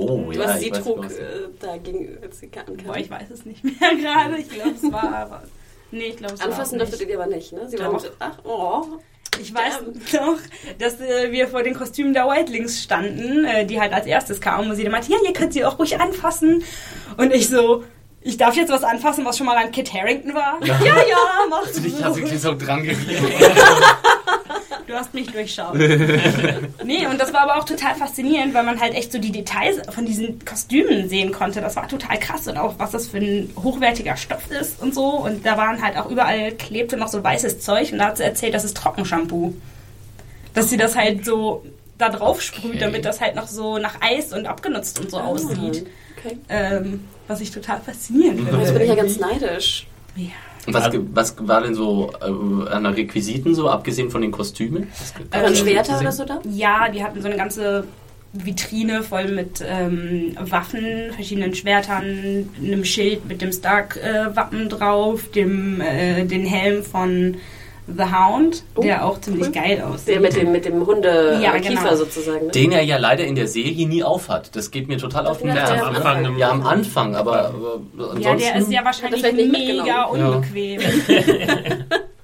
Oh, Was ja, sie ich weiß, trug was- äh, da gegenüber als sie ankam. Boah, ich weiß es nicht mehr gerade. Ich glaube, es war... Nee, ich glaube, es Anfassen war dürftet ihr die aber nicht, ne? Sie Doch. waren ach, oh. Ich weiß noch, dass äh, wir vor den Kostümen der Whitelings standen, äh, die halt als erstes kamen und sie dann meinte, ja, ihr könnt sie auch ruhig anfassen. Und ich so, ich darf jetzt was anfassen, was schon mal an Kit Harrington war? Ja, ja, mach Ich habe du. wirklich so dran gerieben. Du hast mich durchschaut. nee, und das war aber auch total faszinierend, weil man halt echt so die Details von diesen Kostümen sehen konnte. Das war total krass und auch was das für ein hochwertiger Stoff ist und so. Und da waren halt auch überall klebte noch so weißes Zeug und da hat sie erzählt, das ist Trockenshampoo. Dass sie das halt so da drauf sprüht, Okay. damit das halt noch so nach Eis und abgenutzt und so aussieht. Okay. Ähm, was ich total faszinierend finde. Jetzt bin ich ja ganz neidisch. Ja. Und was, ge- was war denn so äh, an Requisiten so, abgesehen von den Kostümen? Ähm, Schwerter oder so da? Ja, die hatten so eine ganze Vitrine voll mit ähm, Waffen, verschiedenen Schwertern, einem Schild mit dem Stark-Wappen drauf, dem, äh, den Helm von The Hound, Oh, der auch ziemlich cool. geil aussieht. Der mit dem, mit dem Hunde Ja, äh, Kiefer genau. sozusagen. Ne? Den er ja leider in der Serie nie aufhat. Das geht mir total auf den Ja, Nerv. der am Anfang Ja, am Anfang, aber, aber ansonsten... ja, der ist ja wahrscheinlich vielleicht nicht mega mitgenommen? unbequem.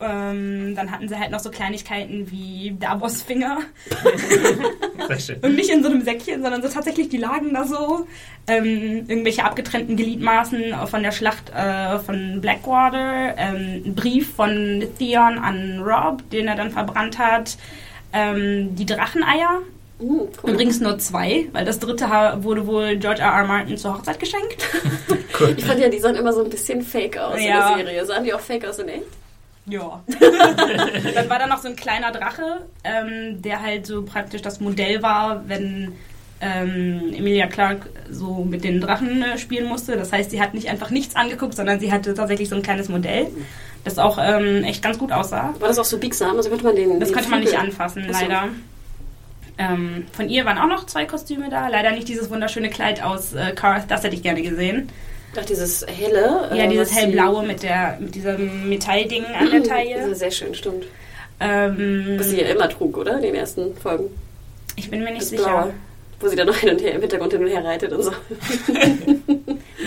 ähm, dann hatten sie halt noch so Kleinigkeiten wie Davos Finger. Sehr schön. Und nicht in so einem Säckchen, sondern so tatsächlich, die lagen da so. Ähm, irgendwelche abgetrennten Gliedmaßen von der Schlacht äh, von Blackwater. Ähm, ein Brief von Theon an Rob, den er dann verbrannt hat. Ähm, die Dracheneier. Uh, cool. Übrigens nur zwei, weil das dritte wurde wohl George R. R. Martin zur Hochzeit geschenkt. Ich fand ja, die sahen immer so ein bisschen fake aus Ja. in der Serie. Sahen die auch fake aus in echt? Ja. dann war da noch so ein kleiner Drache, ähm, der halt so praktisch das Modell war, wenn ähm, Emilia Clarke so mit den Drachen äh, spielen musste. Das heißt, sie hat nicht einfach nichts angeguckt, sondern sie hatte tatsächlich so ein kleines Modell, das auch ähm, echt ganz gut aussah. War das auch so biegsam? Also konnte man den. Das den konnte man nicht anfassen, Ach so. leider. Ähm, von ihr waren auch noch zwei Kostüme da. Leider nicht dieses wunderschöne Kleid aus äh, Karth, das hätte ich gerne gesehen. Ach, dieses helle. Ja, äh, dieses hellblaue mit, der, mit diesem Metallding an der Das Taille. ist sehr schön, stimmt. Ähm, Was sie ja immer trug, oder? In den ersten Folgen. ich bin mir nicht Das sicher. Blaue. wo sie dann noch hin und her im Hintergrund hin und her reitet und so.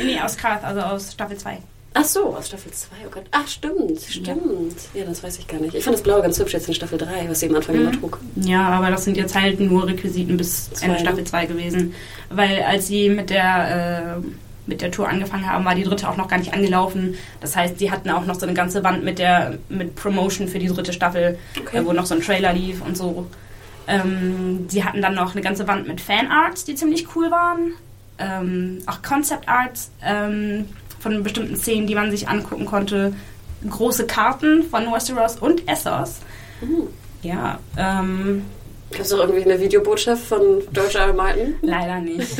Nee, aus Karth, also aus Staffel 2. Ach so, aus Staffel 2, oh Gott. Ach, stimmt, stimmt. Ja, das weiß ich gar nicht. Ich fand das Blaue ganz hübsch jetzt in Staffel 3, was sie am Anfang immer trug. Ja, aber das sind jetzt halt nur Requisiten bis Zwei, Ende ne? Staffel 2 gewesen. Weil als sie mit der, äh, mit der Tour angefangen haben, war die dritte auch noch gar nicht angelaufen. Das heißt, sie hatten auch noch so eine ganze Wand mit der mit Promotion für die dritte Staffel, Okay. äh, wo noch so ein Trailer lief und so. Ähm, sie hatten dann noch eine ganze Wand mit Fanarts, die ziemlich cool waren. Ähm, auch Concept Arts ähm, von bestimmten Szenen, die man sich angucken konnte. Große Karten von Westeros und Essos. Ja, ähm, Gab es auch irgendwie eine Videobotschaft von George R. R. Martin? leider nicht.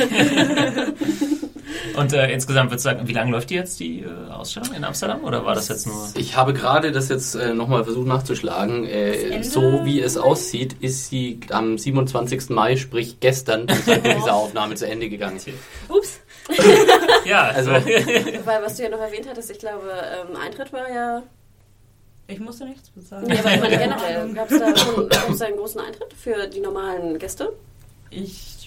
Und äh, insgesamt würdest du sagen, wie lange läuft die jetzt, die äh, Ausstellung in Amsterdam? Oder war das jetzt nur... Ich habe gerade das jetzt äh, nochmal versucht nachzuschlagen. Äh, so wie es aussieht, ist sie am 27. Mai, sprich gestern, zum Zeitpunkt dieser Aufnahme zu Ende gegangen. Ups. Ja, Also- also... Weil, was du ja noch erwähnt hattest, ich glaube, ähm, Eintritt war ja. Ich musste nichts bezahlen. Ja, aber ich meine, generell, gab es da, schon- gab's da einen großen Eintritt für die normalen Gäste? Ich.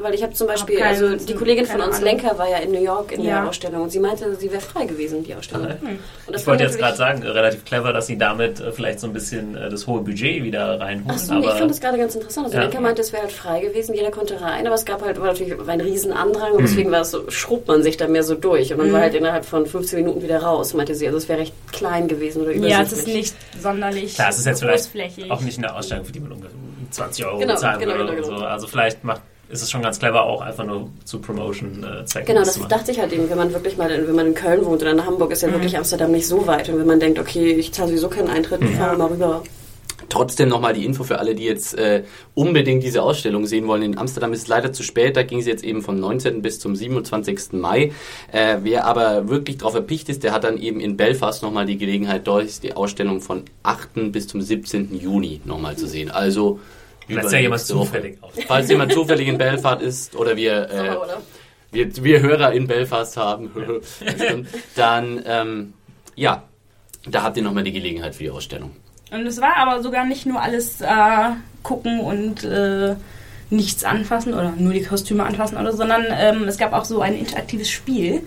Weil ich habe zum Beispiel, Hab also die Kollegin von uns, Ahnung. Lenker, war ja in New York in Ja. der Ausstellung und sie meinte, sie wäre frei gewesen, die Ausstellung. Okay. Und das Ich wollte jetzt gerade sagen, relativ clever, dass sie damit äh, vielleicht so ein bisschen äh, das hohe Budget wieder reinholen. Achso, nee, ich aber fand das gerade ganz interessant. Also Ja. Lenker meinte, es wäre halt frei gewesen, jeder konnte rein, aber es gab halt, war natürlich war ein Riesenandrang und Mhm. deswegen war es so, schrubbt man sich da mehr so durch und man war halt innerhalb von 15 Minuten wieder raus, meinte sie. Also es wäre recht klein gewesen oder Ja, es ist übersichtlich. nicht sonderlich Klar, es ist jetzt vielleicht großflächig. auch nicht eine Ausstellung, für die man ungefähr 20 Euro Genau, bezahlen genau, würde. genau, oder genau. So. Also vielleicht macht, ist es schon ganz clever, auch einfach nur zu Promotion-Zwecken. Genau, das machen. dachte ich halt eben, wenn man wirklich mal, in- wenn man in Köln wohnt oder in Hamburg, Mhm. ist ja wirklich Amsterdam nicht so weit. Und wenn man denkt, okay, ich zahle sowieso keinen Eintritt, Mhm. fahren wir mal rüber. Trotzdem nochmal die Info für alle, die jetzt äh, unbedingt diese Ausstellung sehen wollen. In Amsterdam ist es leider zu spät, da ging sie jetzt eben vom 19. bis zum 27. Mai. Äh, wer aber wirklich drauf erpicht ist, der hat dann eben in Belfast nochmal die Gelegenheit, dort ist die Ausstellung von 8. bis zum 17. Juni nochmal zu sehen. Also Lässt ja jemand Woche. zufällig aus. Falls jemand zufällig in Belfast ist oder wir, äh, wir, wir Hörer in Belfast haben, dann ähm, ja, da habt ihr nochmal die Gelegenheit für die Ausstellung. Und es war aber sogar nicht nur alles äh, gucken und äh, nichts anfassen oder nur die Kostüme anfassen oder so, sondern ähm, es gab auch so ein interaktives Spiel.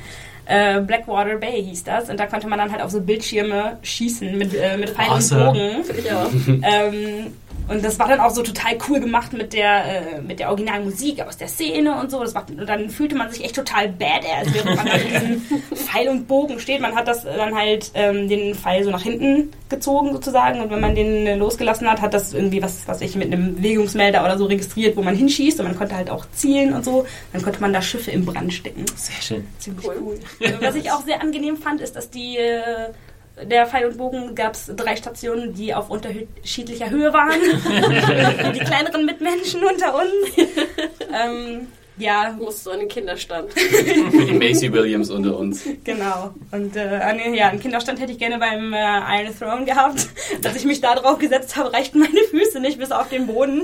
Äh, Blackwater Bay hieß das und da konnte man dann halt auf so Bildschirme schießen mit, äh, mit Pfeil Awesome. Bogen. Ja. Ähm, und das war dann auch so total cool gemacht mit der, äh, mit der originalen Musik aus der Szene und so. Das war, und dann fühlte man sich echt total badass, während man da mit diesem Pfeil und Bogen steht. Man hat das dann halt ähm, den Pfeil so nach hinten gezogen sozusagen und wenn man den äh, losgelassen hat, hat das irgendwie was, was ich mit einem Bewegungsmelder oder so registriert, wo man hinschießt und man konnte halt auch zielen und so. Dann konnte man da Schiffe im Brand stecken. Sehr schön. Ziemlich Cool. cool. Was ich auch sehr angenehm fand, ist, dass die äh, der Pfeil und Bogen gab es drei Stationen, die auf unterschiedlicher Höhe waren. die kleineren Mitmenschen unter uns. ähm, ja, Musst du an den Kinderstand. Für die Macy Williams unter uns. genau. Und äh, an den- ja, einen Kinderstand hätte ich gerne beim äh, Iron Throne gehabt. Als ich mich da drauf gesetzt habe, reichten meine Füße nicht bis auf den Boden.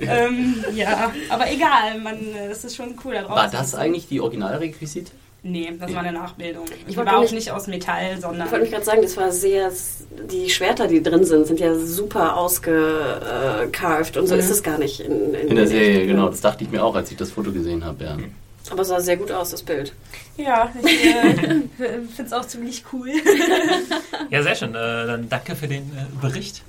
ähm, ja, aber egal, man, äh, es ist schon cool da drauf. War das eigentlich die Originalrequisite? Nee, das war eine Nachbildung. Ich war auch nicht- nicht aus Metall, sondern. Ich wollte mich gerade sagen, das war sehr, die Schwerter, die drin sind, sind ja super ausgecarved und so ist es gar nicht in, In der Serie, genau. Das dachte ich mir auch, als ich das Foto gesehen habe. Ja. Aber es sah sehr gut aus, das Bild. Ja, ich äh, finde es auch ziemlich cool. Ja, sehr schön. Äh, dann danke für den äh, Bericht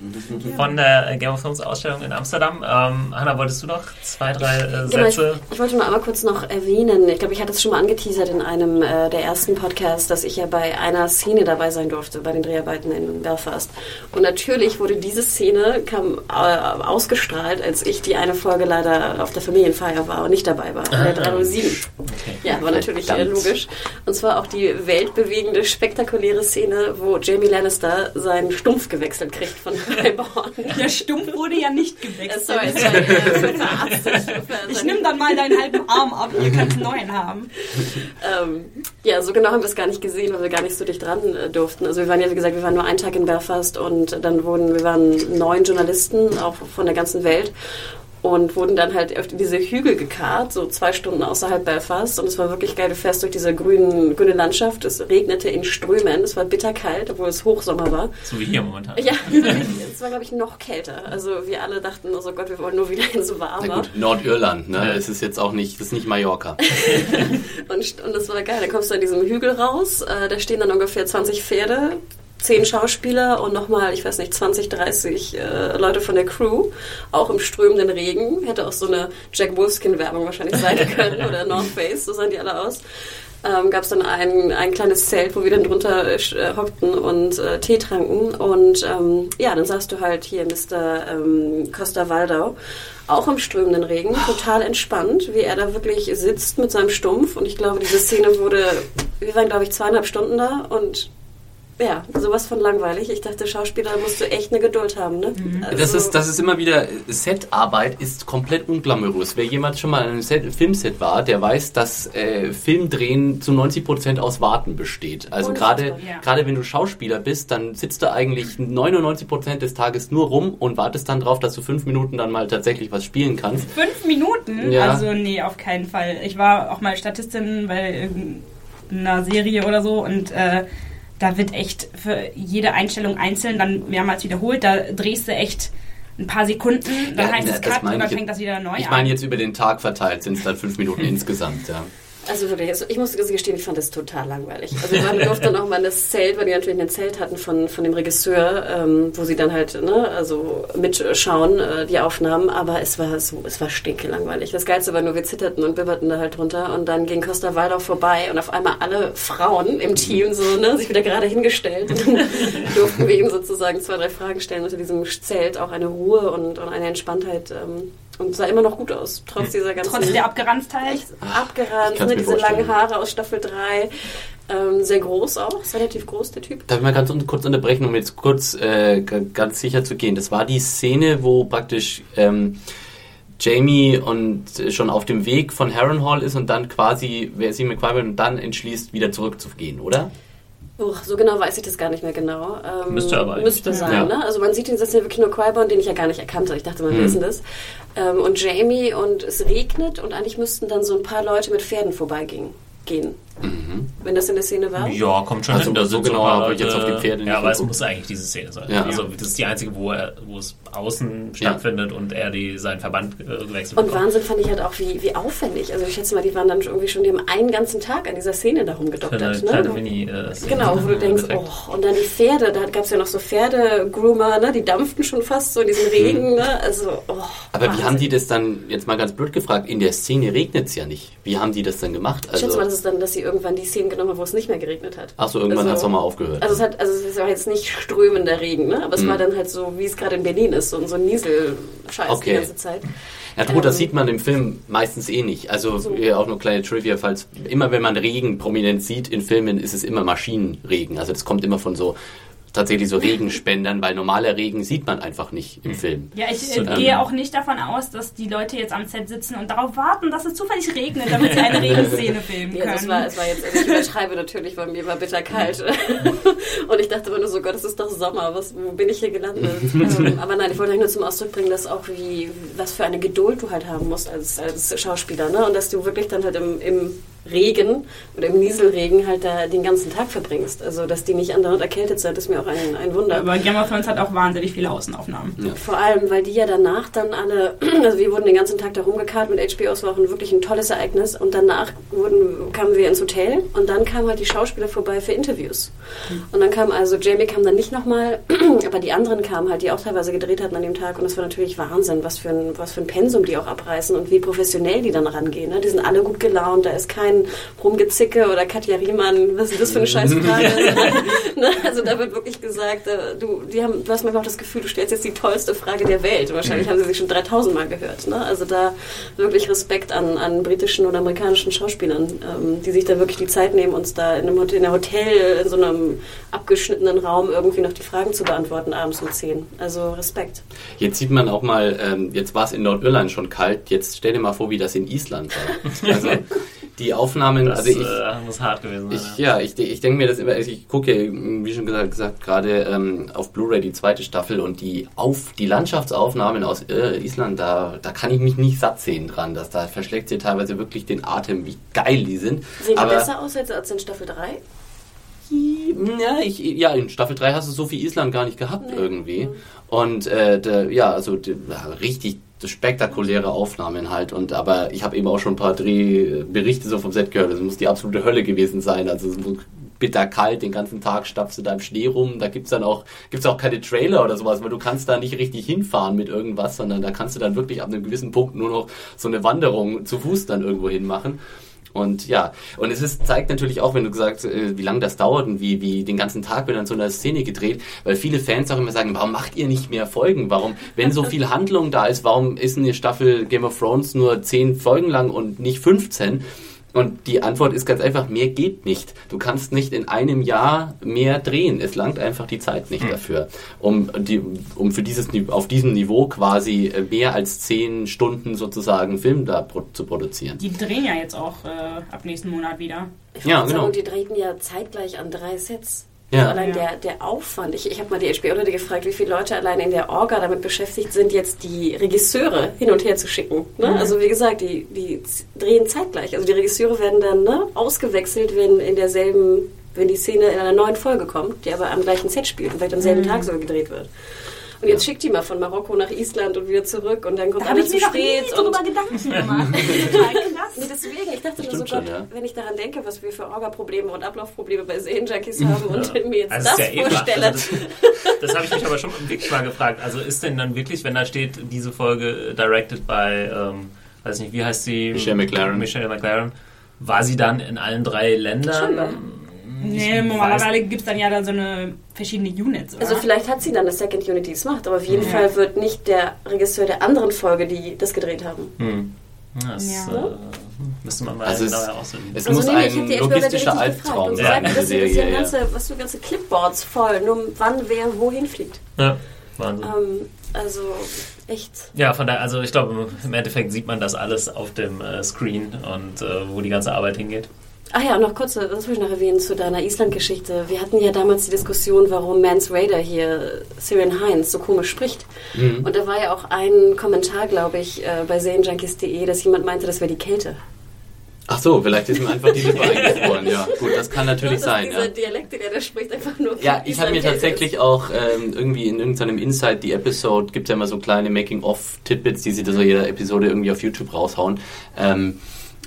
von der Game of Thrones Ausstellung in Amsterdam. Ähm, Hanna, wolltest du noch zwei, drei äh, Genau, ich, Sätze? ich wollte nur einmal kurz noch erwähnen, ich glaube, ich hatte es schon mal angeteasert in einem äh, der ersten Podcasts, dass ich ja bei einer Szene dabei sein durfte, bei den Dreharbeiten in Belfast. Und natürlich wurde diese Szene kam, äh, ausgestrahlt, als ich die eine Folge leider auf der Familienfeier war und nicht dabei war, in der 307. Ja, war natürlich äh, Logisch. Und zwar auch die weltbewegende, spektakuläre Szene, wo Jamie Lannister seinen Stumpf gewechselt kriegt von Highborn. Der Stumpf wurde ja nicht Äh, gewechselt. Sorry, sorry, äh, verarztet. Ich nehme dann mal deinen halben Arm ab, ihr könnt einen neuen haben. Ähm, ja, so genau haben wir es gar nicht gesehen, weil wir gar nicht so dicht dran äh, durften. Also wir waren ja, wie gesagt, wir waren nur einen Tag in Belfast und dann wurden, wir waren neun Journalisten, auch von der ganzen Welt. Und wurden dann halt auf diese Hügel gekarrt, so zwei Stunden außerhalb Belfast. Und es war wirklich geil. Du fährst durch diese grünen, grüne Landschaft. Es regnete in Strömen. Es war bitterkalt, obwohl es Hochsommer war. So wie hier momentan. Ja, es war, glaube ich, noch kälter. Also wir alle dachten, oh Gott, wir wollen nur wieder ins Warme. Na gut, Nordirland, ne? Es ist jetzt auch nicht, das ist nicht Mallorca. und, und das war geil. Dann kommst du an diesem Hügel raus. Äh, da stehen dann ungefähr 20 Pferde, zehn Schauspieler und nochmal, ich weiß nicht, 20, 30 äh, Leute von der Crew, auch im strömenden Regen. Hätte auch so eine Jack Wolfskin-Werbung wahrscheinlich sein können oder North Face, so sahen die alle aus. Ähm, gab es dann ein, ein kleines Zelt, wo wir dann drunter äh, hockten und äh, Tee tranken. Und ähm, ja, dann sahst du halt hier Mr. Ähm, Costa Waldau, auch im strömenden Regen, total entspannt, wie er da wirklich sitzt mit seinem Stumpf. Und ich glaube, diese Szene wurde, wir waren, glaube ich, zweieinhalb Stunden da und ja, sowas von langweilig. Ich dachte, Schauspieler musst du echt eine Geduld haben, ne? Mhm. Also das, ist, das ist immer wieder, Setarbeit ist komplett unglamourös. Wer jemand schon mal in einem Set, Filmset war, der weiß, dass äh, Filmdrehen zu 90% aus Warten besteht. Also gerade ja. gerade wenn du Schauspieler bist, dann sitzt du eigentlich 99% des Tages nur rum und wartest dann drauf, dass du fünf Minuten dann mal tatsächlich was spielen kannst. Fünf Minuten? Ja. Also nee, auf keinen Fall. Ich war auch mal Statistin bei einer Serie oder so und äh, da wird echt für jede Einstellung einzeln dann mehrmals wiederholt. Da drehst du echt ein paar Sekunden, dann ja, heißt es Cut und dann fängt das wieder neu ich an. Ich meine jetzt über den Tag verteilt sind es dann fünf Minuten insgesamt, ja. Also wirklich, also ich muss gestehen, ich fand das total langweilig. Also wir waren, durften auch mal in das Zelt, weil die natürlich ein Zelt hatten von, von dem Regisseur, ähm, wo sie dann halt, ne, also mitschauen, äh, die Aufnahmen, aber es war so, es war stinke langweilig. Das Geilste war nur, wir zitterten und bibberten da halt drunter und dann ging Costa Waldau vorbei und auf einmal alle Frauen im Team so, ne, sich wieder gerade hingestellt und dann durften wir ihm sozusagen zwei, drei Fragen stellen unter diesem Zelt, auch eine Ruhe und, und eine Entspanntheit ähm, und sah immer noch gut aus, trotz dieser ganzen... Trotz der Abgeranztheit? Abgeranzt, ne, diese langen Haare aus Staffel 3. Ähm, sehr groß auch, ist relativ groß, der Typ. Darf ich mal ganz kurz unterbrechen, um jetzt kurz äh, ganz sicher zu gehen. Das war die Szene, wo praktisch ähm, Jamie und äh, schon auf dem Weg von Harrenhal ist und dann quasi, wer sie mit und dann entschließt, wieder zurückzugehen, oder? Uch, so genau weiß ich das gar nicht mehr genau. Ähm, müsste aber Müsste sein, ja. ne? Also man sieht den, das ist ja wirklich nur Qui-Gon, den ich ja gar nicht erkannte. Ich dachte, man hm. wissen das. Ähm, und Jamie und es regnet und eigentlich müssten dann so ein paar Leute mit Pferden vorbeigehen gehen. Mhm. Wenn das in der Szene war? Ja, kommt schon also hin. Da so genau aber jetzt auf die Pferde Ja, aber es muss eigentlich diese Szene sein. Ja. Also das ist die einzige, wo, er, wo es außen stattfindet ja. und er die, seinen Verband äh, wechselt. Und Wahnsinn fand ich halt auch, wie, wie aufwendig. Also ich schätze mal, die waren dann irgendwie schon, die haben einen ganzen Tag an dieser Szene da rumgedoktert. Kleine, ne? Mini, äh, genau, wo du denkst, oh, und dann die Pferde, da gab es ja noch so Pferdegroomer, ne? die dampften schon fast so in diesem Regen. Mhm. Ne? Also, oh, aber Wahnsinn. wie haben die das dann, jetzt mal ganz blöd gefragt, in der Szene regnet es ja nicht. Wie haben die das dann gemacht? Also, ich schätze mal, das ist dann, dass sie irgendwann die Szenen genommen wo es nicht mehr geregnet hat. Achso, irgendwann also, hat es nochmal aufgehört. Also es, hat, also es war jetzt nicht strömender Regen, ne? aber es mhm. war dann halt so, wie es gerade in Berlin ist, so, so ein Nieselscheiß okay. die ganze Zeit. Ja gut, ähm, das sieht man im Film meistens eh nicht. Also so. auch nur kleine Trivia, falls immer wenn man Regen prominent sieht in Filmen, ist es immer Maschinenregen. Also das kommt immer von so tatsächlich so Regenspendern, weil normaler Regen sieht man einfach nicht im Film. Ja, ich äh, gehe auch nicht davon aus, dass die Leute jetzt am Set sitzen und darauf warten, dass es zufällig regnet, damit sie eine Regenszene filmen können. Ja, es war, es war jetzt, also ich übertreibe natürlich, weil mir war bitter kalt. und ich dachte immer nur so, Gott, es ist doch Sommer, was, wo bin ich hier gelandet? ähm, aber nein, ich wollte nur zum Ausdruck bringen, dass auch wie, was für eine Geduld du halt haben musst als, als Schauspieler, ne? Und dass du wirklich dann halt im, im Regen oder im Nieselregen halt da den ganzen Tag verbringst. Also, dass die nicht andauernd erkältet sind, ist mir auch ein, ein Wunder. Aber Game of Thrones hat auch wahnsinnig viele Außenaufnahmen. Ja. Vor allem, weil die ja danach dann alle, also wir wurden den ganzen Tag da rumgekarrt mit HBO, es war auch ein, wirklich ein tolles Ereignis und danach wurden, kamen wir ins Hotel und dann kamen halt die Schauspieler vorbei für Interviews. Mhm. Und dann kam also, Jamie kam dann nicht nochmal, aber die anderen kamen halt, die auch teilweise gedreht hatten an dem Tag und das war natürlich Wahnsinn, was für ein, was für ein Pensum die auch abreißen und wie professionell die dann rangehen. Ne? Die sind alle gut gelaunt, da ist kein Rumgezicke oder Katja Riemann, was ist das für eine Scheißfrage? Ne? also da wird wirklich gesagt, äh, du, die haben, du hast manchmal auch das Gefühl, du stellst jetzt die tollste Frage der Welt. Wahrscheinlich haben sie sich schon 3000 Mal gehört. Ne? Also da wirklich Respekt an, an britischen oder amerikanischen Schauspielern, ähm, die sich da wirklich die Zeit nehmen, uns da in einem Hotel, in einem Hotel, in so einem abgeschnittenen Raum irgendwie noch die Fragen zu beantworten, abends um 10. Also Respekt. Jetzt sieht man auch mal, ähm, jetzt war es in Nordirland schon kalt, jetzt stell dir mal vor, wie das in Island war. Also die Aufnahmen, Das also ich, äh, muss hart gewesen sein. ich, ja, ich, ich denke mir das immer, ich gucke, wie schon gesagt, gesagt gerade ähm, auf Blu-ray die zweite Staffel und die auf die Landschaftsaufnahmen aus äh, Island, da, da kann ich mich nicht satt sehen dran, dass da verschlägt sie teilweise wirklich den Atem, wie geil die sind. Sehen die Aber besser aus jetzt als in Staffel 3? ja, ich, ja, in Staffel 3 hast du so viel Island gar nicht gehabt irgendwie. Und äh, der, ja, also ja, richtig spektakuläre Aufnahmen halt. Und aber ich habe eben auch schon ein paar Drehberichte so vom Set gehört. Es muss die absolute Hölle gewesen sein. Also es muss bitter kalt, den ganzen Tag stapfst du da im Schnee rum. Da gibt's dann auch, gibt's auch keine Trailer oder sowas, weil du kannst da nicht richtig hinfahren mit irgendwas, sondern da kannst du dann wirklich ab einem gewissen Punkt nur noch so eine Wanderung zu Fuß dann irgendwo hin machen. Und ja, und es ist, zeigt natürlich auch, wenn du gesagt, äh, wie lange das dauert und wie, wie den ganzen Tag wird an so einer Szene gedreht, weil viele Fans auch immer sagen, warum macht ihr nicht mehr Folgen? Warum, wenn so viel Handlung da ist, warum ist eine Staffel Game of Thrones nur 10 Folgen lang und nicht 15? Und die Antwort ist ganz einfach, mehr geht nicht. Du kannst nicht in einem Jahr mehr drehen. Es langt einfach die Zeit nicht dafür, um, die, um für dieses, auf diesem Niveau quasi äh, mehr als 10 Stunden sozusagen Film da pro, zu produzieren. Die drehen ja jetzt auch äh, ab nächsten Monat wieder. Ich Ja, wollte sagen, genau. die drehten ja zeitgleich an drei Sets. Ja. Also allein Ja. der, der Aufwand. Ich, ich habe mal die HBO-Leute gefragt, wie viele Leute allein in der Orga damit beschäftigt sind, jetzt die Regisseure hin und her zu schicken. Ne? Also wie gesagt, die, die drehen zeitgleich. Also die Regisseure werden dann ne, ausgewechselt, wenn in derselben, wenn die Szene in einer neuen Folge kommt, die aber am gleichen Set spielt und vielleicht am selben Tag sogar gedreht wird. Und jetzt schickt die mal von Marokko nach Island und wieder zurück und dann kommt Da habe alle ich zu mir spät. drüber und Gedanken gemacht. Total Nee, krass. deswegen, ich dachte nur so, schon, Gott, ja. wenn ich daran denke, was wir für Orga-Probleme und Ablaufprobleme bei Serienjunkies haben und mir jetzt Also das ja eh vorstelle. Also das das habe ich mich aber schon wirklich mal gefragt. Also ist denn dann wirklich, wenn da steht, diese Folge äh, directed by, ähm, weiß nicht, wie heißt sie? Michelle McLaren. Michelle McLaren. War sie dann in allen drei Ländern? Nee, normalerweise gibt es dann ja dann so eine verschiedene Units, oder? Also vielleicht hat sie dann eine Second Unit, die es macht, aber auf jeden Fall wird nicht der Regisseur der anderen Folge, die das gedreht haben. Hm. Das Ja. äh, müsste man mal Also es- genauer ausfinden. Es Also muss nee, ein logistischer Albtraum Ja, sein, dass sie Serie. Ja. ganze, was du ganze Clipboards voll, nur wann wer wohin fliegt. Ja, Wahnsinn. Ähm, also echt. Ja, von daher, also ich glaube, im Endeffekt sieht man das alles auf dem äh, Screen und äh, wo die ganze Arbeit hingeht. Ach ja, noch kurz, das will ich noch erwähnen zu deiner Island-Geschichte. Wir hatten ja damals die Diskussion, warum Mans Raider hier, Syrian Heinz, so komisch spricht. Mhm. Und da war ja auch ein Kommentar, glaube ich, äh, bei serienjunkies.de, dass jemand meinte, das wäre die Kälte. Ach so, vielleicht ist ihm einfach die Lippe eingefroren. Ja, gut, das kann natürlich Dass sein. Dieser Ja. Dialekt, den er spricht, einfach nur Ja, ich habe mir tatsächlich auch ähm, irgendwie in irgendeinem Inside the Episode gibt ja immer so kleine Making-of-Tidbits, die sie da so jeder Episode irgendwie auf YouTube raushauen. Ähm,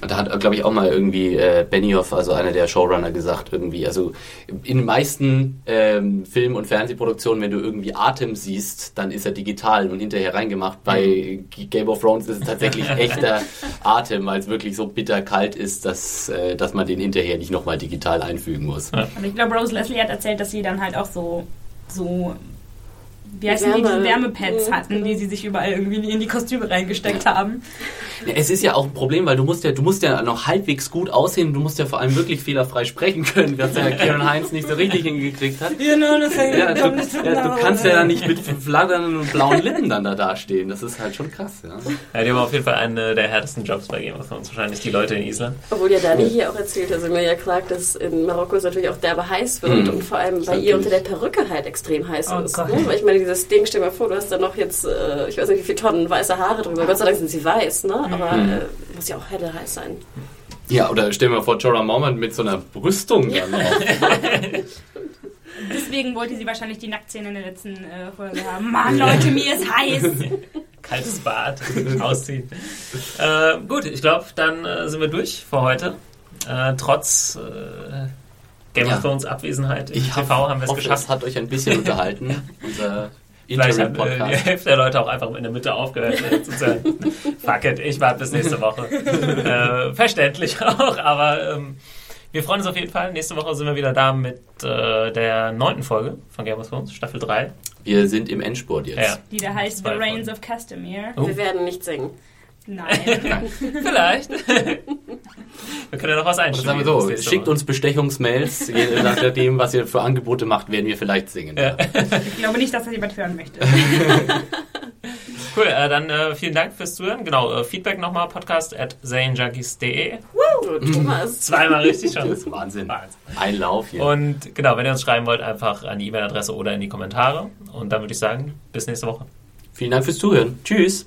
da hat, glaube ich, auch mal irgendwie äh, Benioff, also einer der Showrunner, gesagt, irgendwie, also in den meisten ähm, Film- und Fernsehproduktionen, wenn du irgendwie Atem siehst, dann ist er digital und hinterher reingemacht. Bei Game of Thrones ist es tatsächlich echter Atem, weil es wirklich so bitter kalt ist, dass, äh, dass man den hinterher nicht nochmal digital einfügen muss. Und ich glaube, Rose Leslie hat erzählt, dass sie dann halt auch so, so wie heißen die, Wärme- diese Wärmepads hatten, genau. die sie sich überall irgendwie in die Kostüme reingesteckt haben. Ja, Es ist ja auch ein Problem, weil du musst ja, du musst ja noch halbwegs gut aussehen, du musst ja vor allem wirklich fehlerfrei sprechen können, was der Kieran Heinz nicht so richtig hingekriegt hat. Genau, das Ja, du, ja, du kannst ja dann nicht mit flatternden und blauen Lippen dann da dastehen. Das ist halt schon krass, ja. Ja, die haben auf jeden Fall einen der härtesten Jobs bei Game of Thrones. Wahrscheinlich die Leute in Island. Obwohl ja Dani hier auch erzählt, also mir ja klagt, dass in Marokko es natürlich auch derbe heiß wird Mhm. und vor allem bei ihr unter der Perücke halt extrem heiß Oh ist. Gott. Ne? Ich meine, dieses Ding, stell dir mal vor, du hast da noch jetzt, äh, ich weiß nicht, wie viele Tonnen weiße Haare drüber. Gott sei Dank sind sie weiß, ne? Aber Mhm. äh, muss ja auch helle heiß sein. Ja, oder stell dir mal vor, Jorah Mormont mit so einer Brüstung dann auf. Deswegen wollte sie wahrscheinlich die Nacktszene in der letzten äh, Folge haben. Mann, Leute, mir ist heiß. Kaltes Bad, ausziehen. Äh, gut, ich glaube, dann äh, sind wir durch für heute. Äh, trotz äh, Game Ja. of Thrones Abwesenheit im Ich TV haben wir es geschafft. es hat euch ein bisschen unterhalten, unser Vielleicht hat äh, die. Hälfte der Leute auch einfach in der Mitte aufgehört äh, zu sagen, fuck it, ich warte bis nächste Woche. äh, verständlich auch, aber ähm, wir freuen uns auf jeden Fall. Nächste Woche sind wir wieder da mit äh, der neunten Folge von Game of Thrones, Staffel 3. Wir sind im Endspurt jetzt. Ja. Die da heißt The Reigns of Castamere. Oh. Wir werden nicht singen. Nein. Vielleicht. wir können ja noch was Oder einstellen. sagen wir so, schickt uns Bestechungsmails, je nachdem, was ihr für Angebote macht, werden wir vielleicht singen. Ja. Ich glaube nicht, dass das jemand hören möchte. Cool, äh, dann äh, vielen Dank fürs Zuhören. Genau, äh, Feedback nochmal, podcast at zanejunkies.de. So, Thomas. Zweimal richtig schon. Das ist Wahnsinn. Wahnsinn. Ein Lauf hier. Und genau, wenn ihr uns schreiben wollt, einfach an die E-Mail-Adresse oder in die Kommentare. Und dann würde ich sagen, bis nächste Woche. Vielen Dank fürs Zuhören. Tschüss.